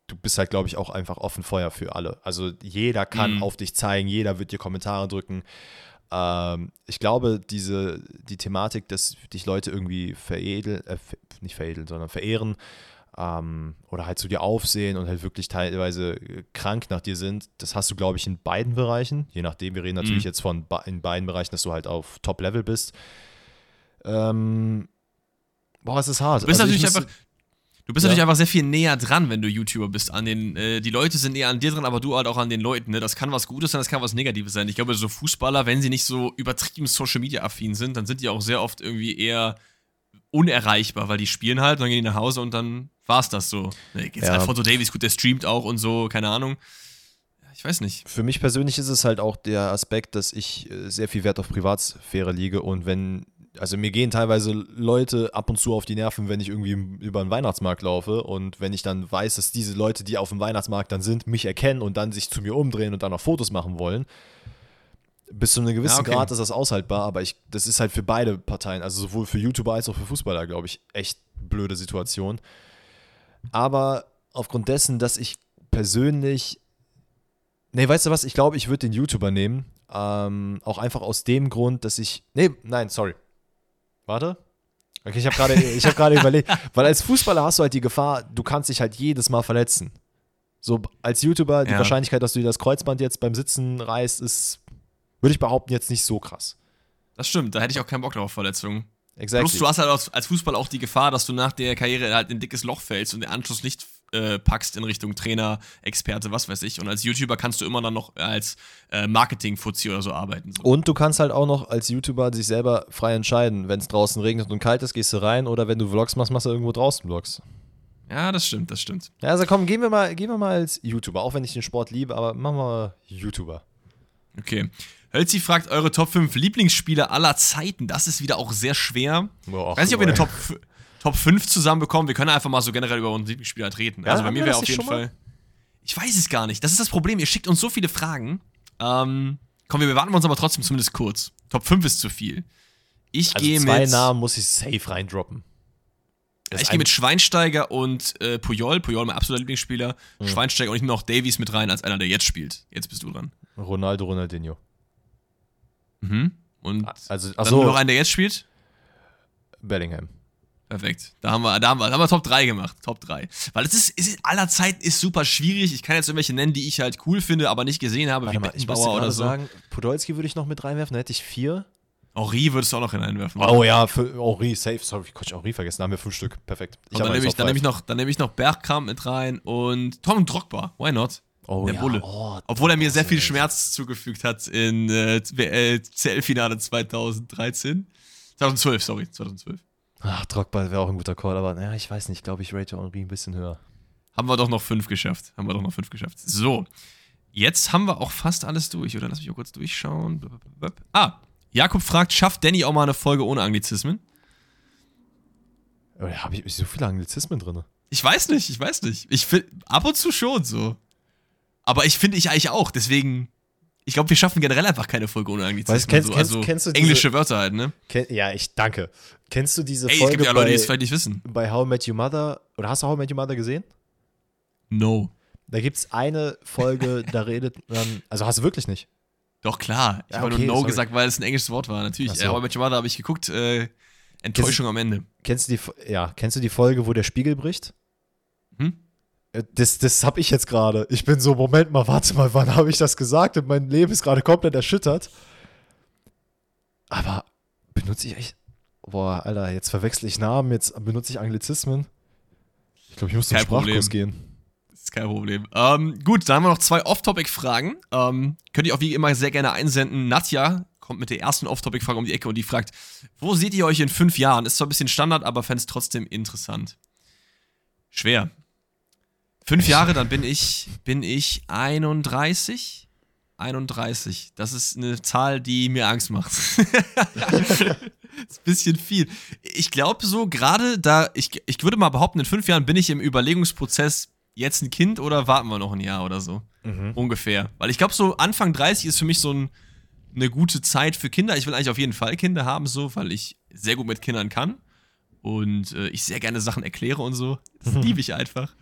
Speaker 1: du bist halt, glaube ich, auch einfach offen Feuer für alle. Also jeder kann mhm. auf dich zeigen, jeder wird dir Kommentare drücken. Ähm, ich glaube, diese, die Thematik, dass dich Leute irgendwie veredeln, äh, nicht veredeln, sondern verehren, ähm, oder halt zu dir aufsehen und halt wirklich teilweise krank nach dir sind, das hast du, glaube ich, in beiden Bereichen. Je nachdem, wir reden natürlich mhm. jetzt von in beiden Bereichen, dass du halt auf Top-Level bist. Ähm, boah, es ist hart.
Speaker 2: Du bist also natürlich einfach. Du bist ja. natürlich einfach sehr viel näher dran, wenn du YouTuber bist. An den, äh, die Leute sind eher an dir dran, aber du halt auch an den Leuten. Ne? Das kann was Gutes sein, das kann was Negatives sein. Ich glaube, so Fußballer, wenn sie nicht so übertrieben Social Media affin sind, dann sind die auch sehr oft irgendwie eher unerreichbar, weil die spielen halt, dann gehen die nach Hause und dann war es das so. Jetzt ja. Alfonso Davies, gut, der streamt auch und so, keine Ahnung. Ich weiß nicht.
Speaker 1: Für mich persönlich ist es halt auch der Aspekt, dass ich äh, sehr viel Wert auf Privatsphäre liege und wenn, also mir gehen teilweise Leute ab und zu auf die Nerven, wenn ich irgendwie über einen Weihnachtsmarkt laufe und wenn ich dann weiß, dass diese Leute, die auf dem Weihnachtsmarkt dann sind, mich erkennen und dann sich zu mir umdrehen und dann noch Fotos machen wollen, bis zu einem gewissen ja, okay. Grad ist das aushaltbar, aber ich, das ist halt für beide Parteien, also sowohl für YouTuber als auch für Fußballer, glaube ich, echt blöde Situation. Aber aufgrund dessen, dass ich persönlich. Nee, weißt du was? Ich glaube, ich würde den YouTuber nehmen. Ähm, auch einfach aus dem Grund, dass ich. Nee, nein, sorry. Warte. Okay, ich habe gerade hab überlegt. Weil als Fußballer hast du halt die Gefahr, du kannst dich halt jedes Mal verletzen. So als YouTuber, die ja. Wahrscheinlichkeit, dass du dir das Kreuzband jetzt beim Sitzen reißt, ist, würde ich behaupten, jetzt nicht so krass.
Speaker 2: Das stimmt, da hätte ich auch keinen Bock drauf, Verletzungen. Exactly. Plus, du hast halt als Fußball auch die Gefahr, dass du nach der Karriere halt in ein dickes Loch fällst und den Anschluss nicht äh, packst in Richtung Trainer, Experte, was weiß ich. Und als YouTuber kannst du immer dann noch als äh, Marketing-Fuzzi oder so arbeiten. So.
Speaker 1: Und du kannst halt auch noch als YouTuber sich selber frei entscheiden. Wenn es draußen regnet und kalt ist, gehst du rein oder wenn du Vlogs machst, machst du irgendwo draußen Vlogs.
Speaker 2: Ja, das stimmt, das stimmt.
Speaker 1: Ja, also komm, gehen wir mal, gehen wir mal als YouTuber, auch wenn ich den Sport liebe, aber machen wir mal YouTuber.
Speaker 2: Okay. Hölzi fragt eure Top 5 Lieblingsspiele aller Zeiten. Das ist wieder auch sehr schwer. Boah, ich weiß nicht, ob wir eine Top, Top 5 zusammenbekommen. Wir können einfach mal so generell über unsere Lieblingsspieler treten. Ja, also bei mir wäre auf jeden Fall. Ich weiß es gar nicht. Das ist das Problem. Ihr schickt uns so viele Fragen. Ähm, komm, wir bewarten uns aber trotzdem zumindest kurz. Top 5 ist zu viel. Ich also gehe mit.
Speaker 1: Zwei Namen muss ich safe reindroppen.
Speaker 2: ich gehe mit Schweinsteiger und äh, Puyol. Puyol, mein absoluter Lieblingsspieler. Mhm. Schweinsteiger und ich nehme noch Davies mit rein als einer, der jetzt spielt. Jetzt bist du dran.
Speaker 1: Ronaldo, Ronaldinho.
Speaker 2: Mhm. Und
Speaker 1: also,
Speaker 2: dann so. noch einen, der jetzt spielt?
Speaker 1: Bellingham.
Speaker 2: Perfekt. Da haben wir, da haben wir, da haben wir Top 3 gemacht. Top 3. Weil es ist, es ist aller Zeit ist super schwierig. Ich kann jetzt irgendwelche nennen, die ich halt cool finde, aber nicht gesehen habe, Warte wie mal, Beckenbauer oder so. sagen,
Speaker 1: Podolski würde ich noch mit reinwerfen, da hätte ich vier.
Speaker 2: Henri würdest du auch noch hineinwerfen.
Speaker 1: Oh ja, für Henri, safe. Sorry, ich konnte Henri vergessen. Da haben wir fünf Stück. Perfekt.
Speaker 2: Ich dann nehme ich, dann nehm ich, noch, dann nehm ich noch Bergkamp mit rein und Tom Drogba. Why not?
Speaker 1: Oh, der ja. Bulle. Oh,
Speaker 2: Obwohl er mir sehr viel Schmerz zugefügt hat in äh, CL-Finale 2013. 2012, sorry, 2012.
Speaker 1: Ach, Drogba wäre auch ein guter Call, aber naja, ich weiß nicht, glaube ich, rate Henri ein bisschen höher.
Speaker 2: Haben wir doch noch fünf geschafft. Haben wir doch noch fünf geschafft. So. Jetzt haben wir auch fast alles durch, oder? Lass mich mal kurz durchschauen. Ah, Jakob fragt, schafft Danny auch mal eine Folge ohne Anglizismen?
Speaker 1: Oder habe ich so viele Anglizismen drin?
Speaker 2: Ich weiß nicht, ich weiß nicht. Ich find, ab und zu schon so. Aber ich finde ich eigentlich auch, deswegen. Ich glaube, wir schaffen generell einfach keine Folge ohne Anglizismen.
Speaker 1: Weißt, kennst,
Speaker 2: so.
Speaker 1: kennst,
Speaker 2: also
Speaker 1: kennst du diese,
Speaker 2: englische Wörter halt, ne?
Speaker 1: Kenn, ja, ich danke. Kennst du diese
Speaker 2: Ey, es
Speaker 1: Folge
Speaker 2: gibt ja Leute, die es
Speaker 1: bei,
Speaker 2: vielleicht nicht wissen.
Speaker 1: bei How I Met Your Mother? Oder hast du How I Met Your Mother gesehen?
Speaker 2: No.
Speaker 1: Da gibt es eine Folge, da redet man. Also hast du wirklich nicht?
Speaker 2: Doch, klar. Ich
Speaker 1: Ja,
Speaker 2: habe
Speaker 1: okay,
Speaker 2: nur No
Speaker 1: sorry.
Speaker 2: gesagt, weil es ein englisches Wort war. Natürlich.
Speaker 1: Ach so.
Speaker 2: Äh, aber mit Your Mother habe ich geguckt. Äh, Enttäuschung am Ende.
Speaker 1: Kennst du die, ja, kennst du die Folge, wo der Spiegel bricht? Äh, Das, das habe ich jetzt gerade. Ich bin so, Moment mal, warte mal, wann habe ich das gesagt? Und mein Leben ist gerade komplett erschüttert. Aber benutze ich echt. Boah, Alter, jetzt verwechsel ich Namen, jetzt benutze ich Anglizismen. Ich glaube, ich muss zum
Speaker 2: Kein Problem.
Speaker 1: Sprachkurs gehen.
Speaker 2: Das ist kein Problem. Ähm, gut, dann haben wir noch zwei Off-Topic-Fragen. Ähm, könnt ihr auch wie immer sehr gerne einsenden. Nadja kommt mit der ersten Off-Topic-Frage um die Ecke und die fragt: Wo seht ihr euch in fünf Jahren? Ist zwar ein bisschen Standard, aber fände es trotzdem interessant. Schwer. Fünf Jahre, dann bin ich, bin ich 31. 31. Das ist eine Zahl, die mir Angst macht. das ist ein bisschen viel. Ich glaube so, gerade da, ich, ich würde mal behaupten, in fünf Jahren bin ich im Überlegungsprozess, jetzt ein Kind oder warten wir noch ein Jahr oder so. Ungefähr. Weil ich glaube, so Anfang 30 ist für mich so ein, eine gute Zeit für Kinder. Ich will eigentlich auf jeden Fall Kinder haben, so, weil ich sehr gut mit Kindern kann. Und äh, ich sehr gerne Sachen erkläre und so. Das liebe ich einfach.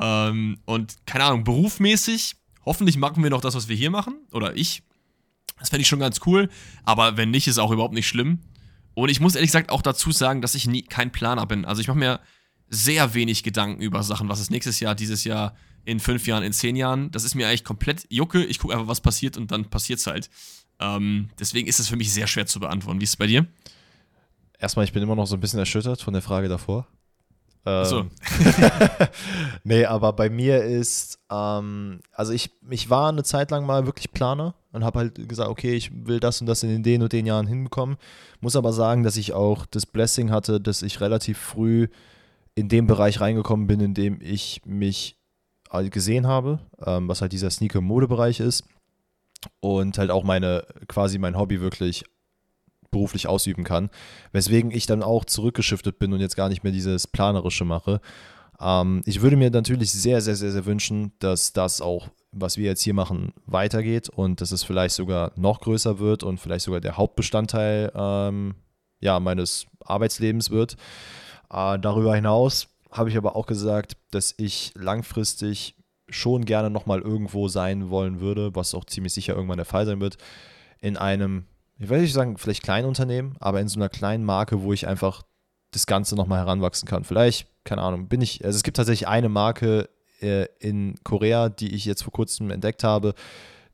Speaker 2: Ähm, und keine Ahnung, berufmäßig, hoffentlich machen wir noch das, was wir hier machen. Oder ich. Das fände ich schon ganz cool. Aber wenn nicht, ist auch überhaupt nicht schlimm. Und ich muss ehrlich gesagt auch dazu sagen, dass ich nie kein Planer bin. Also ich mache mir sehr wenig Gedanken über Sachen, was ist nächstes Jahr, dieses Jahr, in fünf Jahren, in zehn Jahren. Das ist mir eigentlich komplett Jucke. Ich gucke einfach, was passiert und dann passiert's halt. Ähm, deswegen ist es für mich sehr schwer zu beantworten. Wie ist es bei dir?
Speaker 1: Erstmal, ich bin immer noch so ein bisschen erschüttert von der Frage davor. Ähm,
Speaker 2: So.
Speaker 1: nee, aber bei mir ist, ähm, also ich, ich war eine Zeit lang mal wirklich Planer und habe halt gesagt, okay, ich will das und das in den und den Jahren hinbekommen. Muss aber sagen, dass ich auch das Blessing hatte, dass ich relativ früh in dem Bereich reingekommen bin, in dem ich mich halt gesehen habe, ähm, was halt dieser Sneaker-Mode-Bereich ist und halt auch meine, quasi mein Hobby wirklich beruflich ausüben kann. Weswegen ich dann auch zurückgeschiftet bin und jetzt gar nicht mehr dieses Planerische mache. Ähm, ich würde mir natürlich sehr, sehr, sehr, sehr wünschen, dass das auch, was wir jetzt hier machen, weitergeht und dass es vielleicht sogar noch größer wird und vielleicht sogar der Hauptbestandteil ähm, ja, meines Arbeitslebens wird. Äh, darüber hinaus habe ich aber auch gesagt, dass ich langfristig schon gerne nochmal irgendwo sein wollen würde, was auch ziemlich sicher irgendwann der Fall sein wird, in einem, ich will nicht sagen, vielleicht kleinen Unternehmen, aber in so einer kleinen Marke, wo ich einfach das Ganze nochmal heranwachsen kann. Vielleicht, keine Ahnung, bin ich, also es gibt tatsächlich eine Marke äh, in Korea, die ich jetzt vor kurzem entdeckt habe,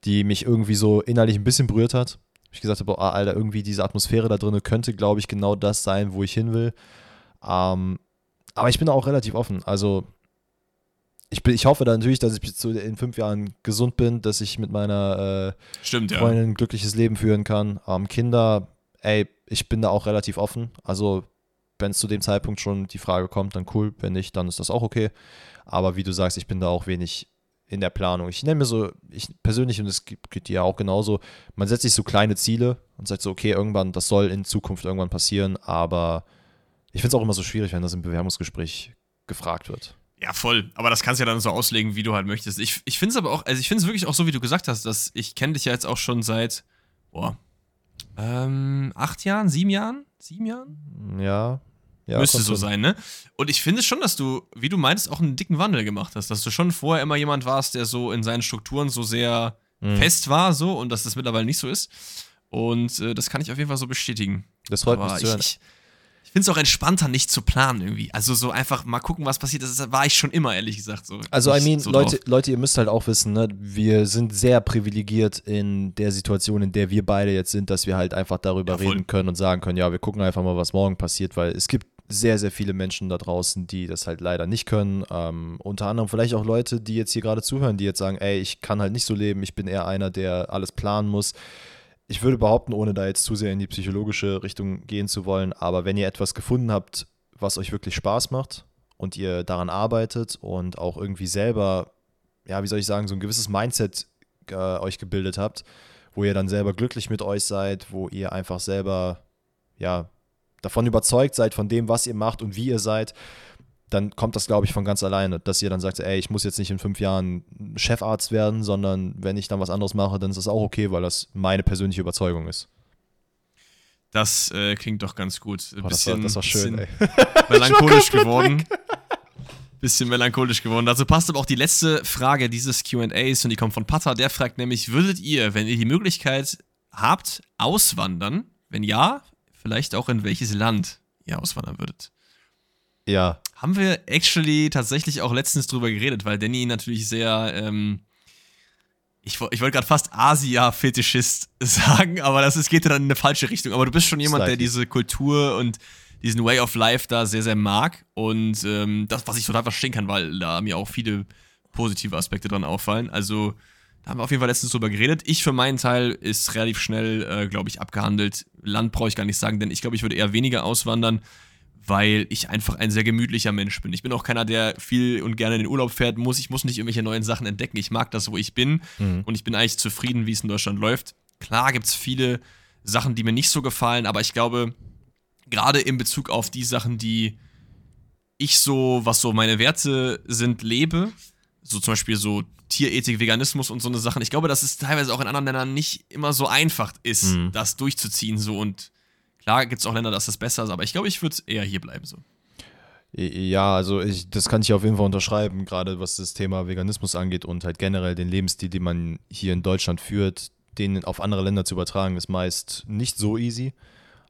Speaker 1: die mich irgendwie so innerlich ein bisschen berührt hat. Ich gesagt habe, oh, Alter, irgendwie diese Atmosphäre da drin könnte, glaube ich, genau das sein, wo ich hin will. Ähm, aber ich bin auch relativ offen. Also ich, bin, ich hoffe da natürlich, dass ich bis zu- in fünf Jahren gesund bin, dass ich mit meiner äh,
Speaker 2: Stimmt, ja.
Speaker 1: Freundin ein glückliches Leben führen kann. Ähm, Kinder, ey, ich bin da auch relativ offen. Also wenn es zu dem Zeitpunkt schon die Frage kommt, dann cool. Wenn nicht, dann ist das auch okay. Aber wie du sagst, ich bin da auch wenig in der Planung. Ich nenne mir so, ich persönlich, und es geht geht dir ja auch genauso, man setzt sich so kleine Ziele und sagt so, okay, irgendwann, das soll in Zukunft irgendwann passieren, aber ich finde es auch immer so schwierig, wenn das im Bewerbungsgespräch gefragt wird.
Speaker 2: Ja, voll. Aber das kannst du ja dann so auslegen, wie du halt möchtest. Ich, ich finde es aber auch, also ich finde es wirklich auch so, wie du gesagt hast, dass ich kenne dich ja jetzt auch schon seit, boah, ähm, acht Jahren, sieben Jahren? Sieben Jahren?
Speaker 1: Ja. ja
Speaker 2: Müsste so
Speaker 1: hin.
Speaker 2: sein, ne? Und ich finde schon, dass du, wie du meintest, auch einen dicken Wandel gemacht hast. Dass du schon vorher immer jemand warst, der so in seinen Strukturen so sehr
Speaker 1: Mhm.
Speaker 2: fest war, so, und dass das mittlerweile nicht so ist. Und äh, das kann ich auf jeden Fall so bestätigen.
Speaker 1: Das freut
Speaker 2: Aber
Speaker 1: mich zu hören.
Speaker 2: ich, ich finde es auch entspannter, nicht zu planen irgendwie. Also so einfach mal gucken, was passiert. Das war ich schon immer, ehrlich gesagt. So.
Speaker 1: Also, I
Speaker 2: Nicht
Speaker 1: mean,
Speaker 2: so
Speaker 1: Leute,
Speaker 2: drauf.
Speaker 1: Leute, ihr müsst halt auch wissen, ne, wir sind sehr privilegiert in der Situation, in der wir beide jetzt sind, dass wir halt einfach darüber
Speaker 2: Ja,
Speaker 1: reden können und sagen können, ja, wir gucken einfach mal, was morgen passiert, weil es gibt sehr, sehr viele Menschen da draußen, die das halt leider nicht können. Ähm, unter anderem vielleicht auch Leute, die jetzt hier gerade zuhören, die jetzt sagen, ey, ich kann halt nicht so leben, ich bin eher einer, der alles planen muss. Ich würde behaupten, ohne da jetzt zu sehr in die psychologische Richtung gehen zu wollen, aber wenn ihr etwas gefunden habt, was euch wirklich Spaß macht und ihr daran arbeitet und auch irgendwie selber, ja, wie soll ich sagen, so ein gewisses Mindset äh, euch gebildet habt, wo ihr dann selber glücklich mit euch seid, wo ihr einfach selber, ja, davon überzeugt seid, von dem, was ihr macht und wie ihr seid, dann kommt das, glaube ich, von ganz alleine, dass ihr dann sagt, ey, ich muss jetzt nicht in fünf Jahren Chefarzt werden, sondern wenn ich dann was anderes mache, dann ist das auch okay, weil das meine persönliche Überzeugung ist.
Speaker 2: Das äh, klingt doch ganz gut.
Speaker 1: Ein oh, bisschen, das, war, das war schön, ey.
Speaker 2: melancholisch geworden. Bisschen melancholisch geworden. Dazu passt aber auch die letzte Frage dieses QAs und die kommt von Pata. Der fragt nämlich: Würdet ihr, wenn ihr die Möglichkeit habt, auswandern? Wenn ja, vielleicht auch in welches Land ihr auswandern würdet?
Speaker 1: Ja.
Speaker 2: Haben wir actually tatsächlich auch letztens drüber geredet, weil Danny natürlich sehr, ähm, ich, ich wollte gerade fast Asia-Fetischist sagen, aber das ist, geht ja dann in eine falsche Richtung. Aber du bist schon jemand, der diese Kultur und diesen Way of Life da sehr, sehr mag. Und ähm, das, was ich total verstehen kann, weil da mir auch viele positive Aspekte dran auffallen. Also, da haben wir auf jeden Fall letztens drüber geredet. Ich für meinen Teil ist relativ schnell, äh, glaube ich, abgehandelt. Land brauche ich gar nicht sagen, denn ich glaube, ich würde eher weniger auswandern weil ich einfach ein sehr gemütlicher Mensch bin. Ich bin auch keiner, der viel und gerne in den Urlaub fährt muss. Ich muss nicht irgendwelche neuen Sachen entdecken. Ich mag das, wo ich bin mhm. und ich bin eigentlich zufrieden, wie es in Deutschland läuft. Klar gibt es viele Sachen, die mir nicht so gefallen, aber ich glaube, gerade in Bezug auf die Sachen, die ich so, was so meine Werte sind, lebe, so zum Beispiel so Tierethik, Veganismus und so eine Sachen. Ich glaube, dass es teilweise auch in anderen Ländern nicht immer so einfach ist, mhm. das durchzuziehen so und Klar gibt es auch Länder, da ist das besser, aber ich glaube, ich würde eher hier bleiben so.
Speaker 1: Ja, also ich, das kann ich auf jeden Fall unterschreiben, gerade was das Thema Veganismus angeht und halt generell den Lebensstil, den man hier in Deutschland führt, den auf andere Länder zu übertragen, ist meist nicht so easy.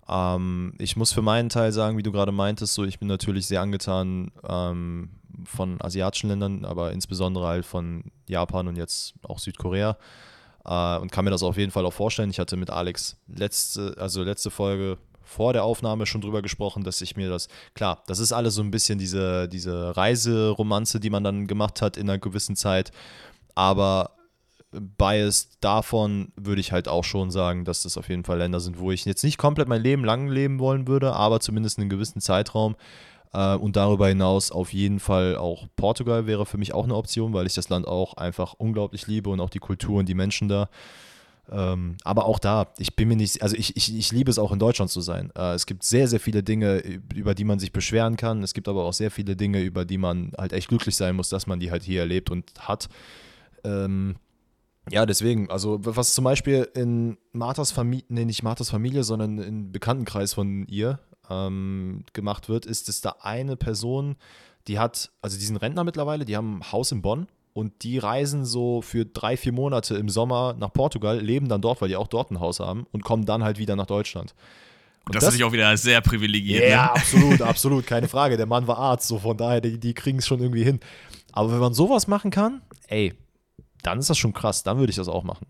Speaker 1: Ähm, ich muss für meinen Teil sagen, wie du gerade meintest, so ich bin natürlich sehr angetan ähm, von asiatischen Ländern, aber insbesondere halt von Japan und jetzt auch Südkorea. Uh, und kann mir das auf jeden Fall auch vorstellen. Ich hatte mit Alex letzte, also letzte Folge vor der Aufnahme schon drüber gesprochen, dass ich mir das, klar, das ist alles so ein bisschen diese, diese Reiseromanze, die man dann gemacht hat in einer gewissen Zeit, aber biased davon würde ich halt auch schon sagen, dass das auf jeden Fall Länder sind, wo ich jetzt nicht komplett mein Leben lang leben wollen würde, aber zumindest einen gewissen Zeitraum. Äh, und darüber hinaus auf jeden Fall auch Portugal wäre für mich auch eine Option, weil ich das Land auch einfach unglaublich liebe und auch die Kultur und die Menschen da. Ähm, aber auch da, ich bin mir nicht, also ich, ich, ich liebe es auch in Deutschland zu sein. Äh, es gibt sehr, sehr viele Dinge, über die man sich beschweren kann. Es gibt aber auch sehr viele Dinge, über die man halt echt glücklich sein muss, dass man die halt hier erlebt und hat. Ähm, ja, deswegen, also was zum Beispiel in Marthas Familie, nee, nicht Marthas Familie, sondern im Bekanntenkreis von ihr ähm, gemacht wird, ist, dass da eine Person, die hat, also diesen Rentner mittlerweile, die haben ein Haus in Bonn und die reisen so für drei, vier Monate im Sommer nach Portugal, leben dann dort, weil die auch dort ein Haus haben und kommen dann halt wieder nach Deutschland.
Speaker 2: Und das, das ist auch wieder sehr privilegiert.
Speaker 1: Ja, ne? absolut, absolut, keine Frage. Der Mann war Arzt, so von daher, die, die kriegen es schon irgendwie hin. Aber wenn man sowas machen kann, ey, dann ist das schon krass, dann würde ich das auch machen.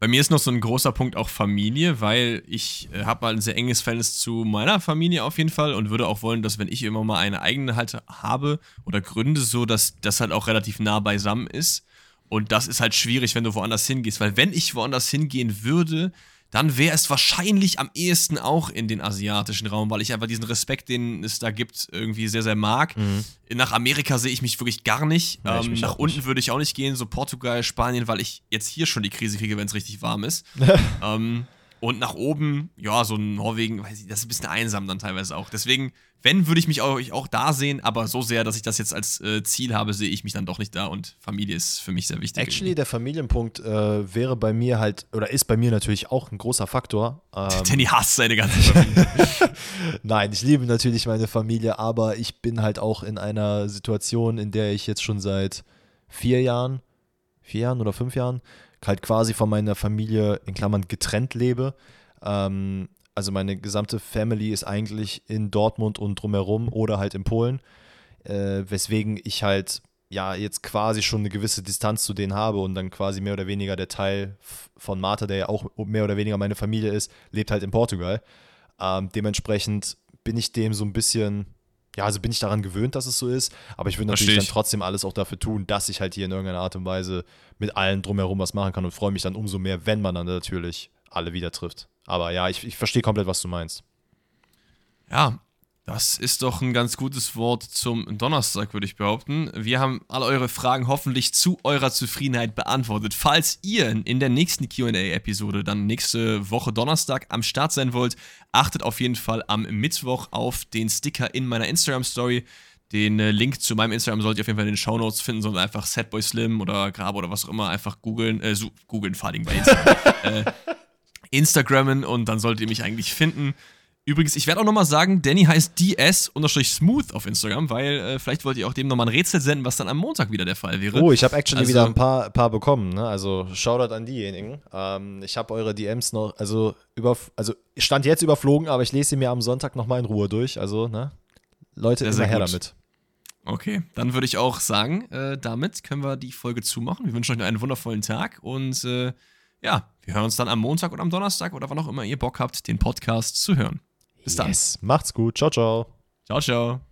Speaker 2: Bei mir ist noch so ein großer Punkt auch Familie, weil ich äh, habe mal ein sehr enges Verhältnis zu meiner Familie auf jeden Fall und würde auch wollen, dass wenn ich immer mal eine eigene halt habe oder gründe, so dass das halt auch relativ nah beisammen ist. Und das ist halt schwierig, wenn du woanders hingehst, weil wenn ich woanders hingehen würde, dann wäre es wahrscheinlich am ehesten auch in den asiatischen Raum, weil ich einfach diesen Respekt, den es da gibt, irgendwie sehr, sehr mag. Mhm. Nach Amerika sehe ich mich wirklich gar nicht. Ja, ähm, nach unten nicht. würde ich auch nicht gehen, so Portugal, Spanien, weil ich jetzt hier schon die Krise kriege, wenn es richtig warm ist. ähm, und nach oben, ja, so Norwegen, weiß ich, das ist ein bisschen einsam dann teilweise auch. Deswegen, wenn, würde ich mich auch, auch da sehen, aber so sehr, dass ich das jetzt als äh, Ziel habe, sehe ich mich dann doch nicht da und Familie ist für mich sehr wichtig.
Speaker 1: Actually, irgendwie. der Familienpunkt äh, wäre bei mir halt, oder ist bei mir natürlich auch ein großer Faktor.
Speaker 2: Ähm, Danny hasst seine ganze Familie.
Speaker 1: Nein, ich liebe natürlich meine Familie, aber ich bin halt auch in einer Situation, in der ich jetzt schon seit vier Jahren, vier Jahren oder fünf Jahren halt quasi von meiner Familie in Klammern getrennt lebe. Ähm, also meine gesamte Family ist eigentlich in Dortmund und drumherum oder halt in Polen, äh, weswegen ich halt ja jetzt quasi schon eine gewisse Distanz zu denen habe und dann quasi mehr oder weniger der Teil von Martha, der ja auch mehr oder weniger meine Familie ist, lebt halt in Portugal. Ähm, dementsprechend bin ich dem so ein bisschen ja, also bin ich daran gewöhnt, dass es so ist, aber ich würde natürlich dann trotzdem alles auch dafür tun, dass ich halt hier in irgendeiner Art und Weise mit allen drumherum was machen kann und freue mich dann umso mehr, wenn man dann natürlich alle wieder trifft. Aber ja, ich, ich verstehe komplett, was du meinst.
Speaker 2: Ja, das ist doch ein ganz gutes Wort zum Donnerstag, würde ich behaupten. Wir haben alle eure Fragen hoffentlich zu eurer Zufriedenheit beantwortet. Falls ihr in der nächsten QA-Episode dann nächste Woche Donnerstag am Start sein wollt, achtet auf jeden Fall am Mittwoch auf den Sticker in meiner Instagram-Story. Den äh, Link zu meinem Instagram sollt ihr auf jeden Fall in den Show Notes finden, sondern einfach Setboy Slim oder Grabe oder was auch immer einfach googeln, äh, googeln, vor allem bei Instagram. äh, Instagrammen und dann solltet ihr mich eigentlich finden. Übrigens, ich werde auch nochmal sagen, Danny heißt ds-smooth auf Instagram, weil äh, vielleicht wollt ihr auch dem nochmal ein Rätsel senden, was dann am Montag wieder der Fall wäre.
Speaker 1: Oh, ich habe actually also, wieder ein paar, paar bekommen, ne? Also Shoutout an diejenigen. Ähm, ich habe eure DMs noch, also über, also stand jetzt überflogen, aber ich lese sie mir am Sonntag nochmal in Ruhe durch. Also, ne? Leute, sehr, immer sehr her gut. damit.
Speaker 2: Okay, dann würde ich auch sagen, äh, damit können wir die Folge zumachen. Wir wünschen euch einen wundervollen Tag und äh, ja, wir hören uns dann am Montag oder am Donnerstag oder wann auch immer ihr Bock habt, den Podcast zu hören.
Speaker 1: Bis dann. Yes. Macht's gut. Ciao, ciao.
Speaker 2: Ciao, ciao.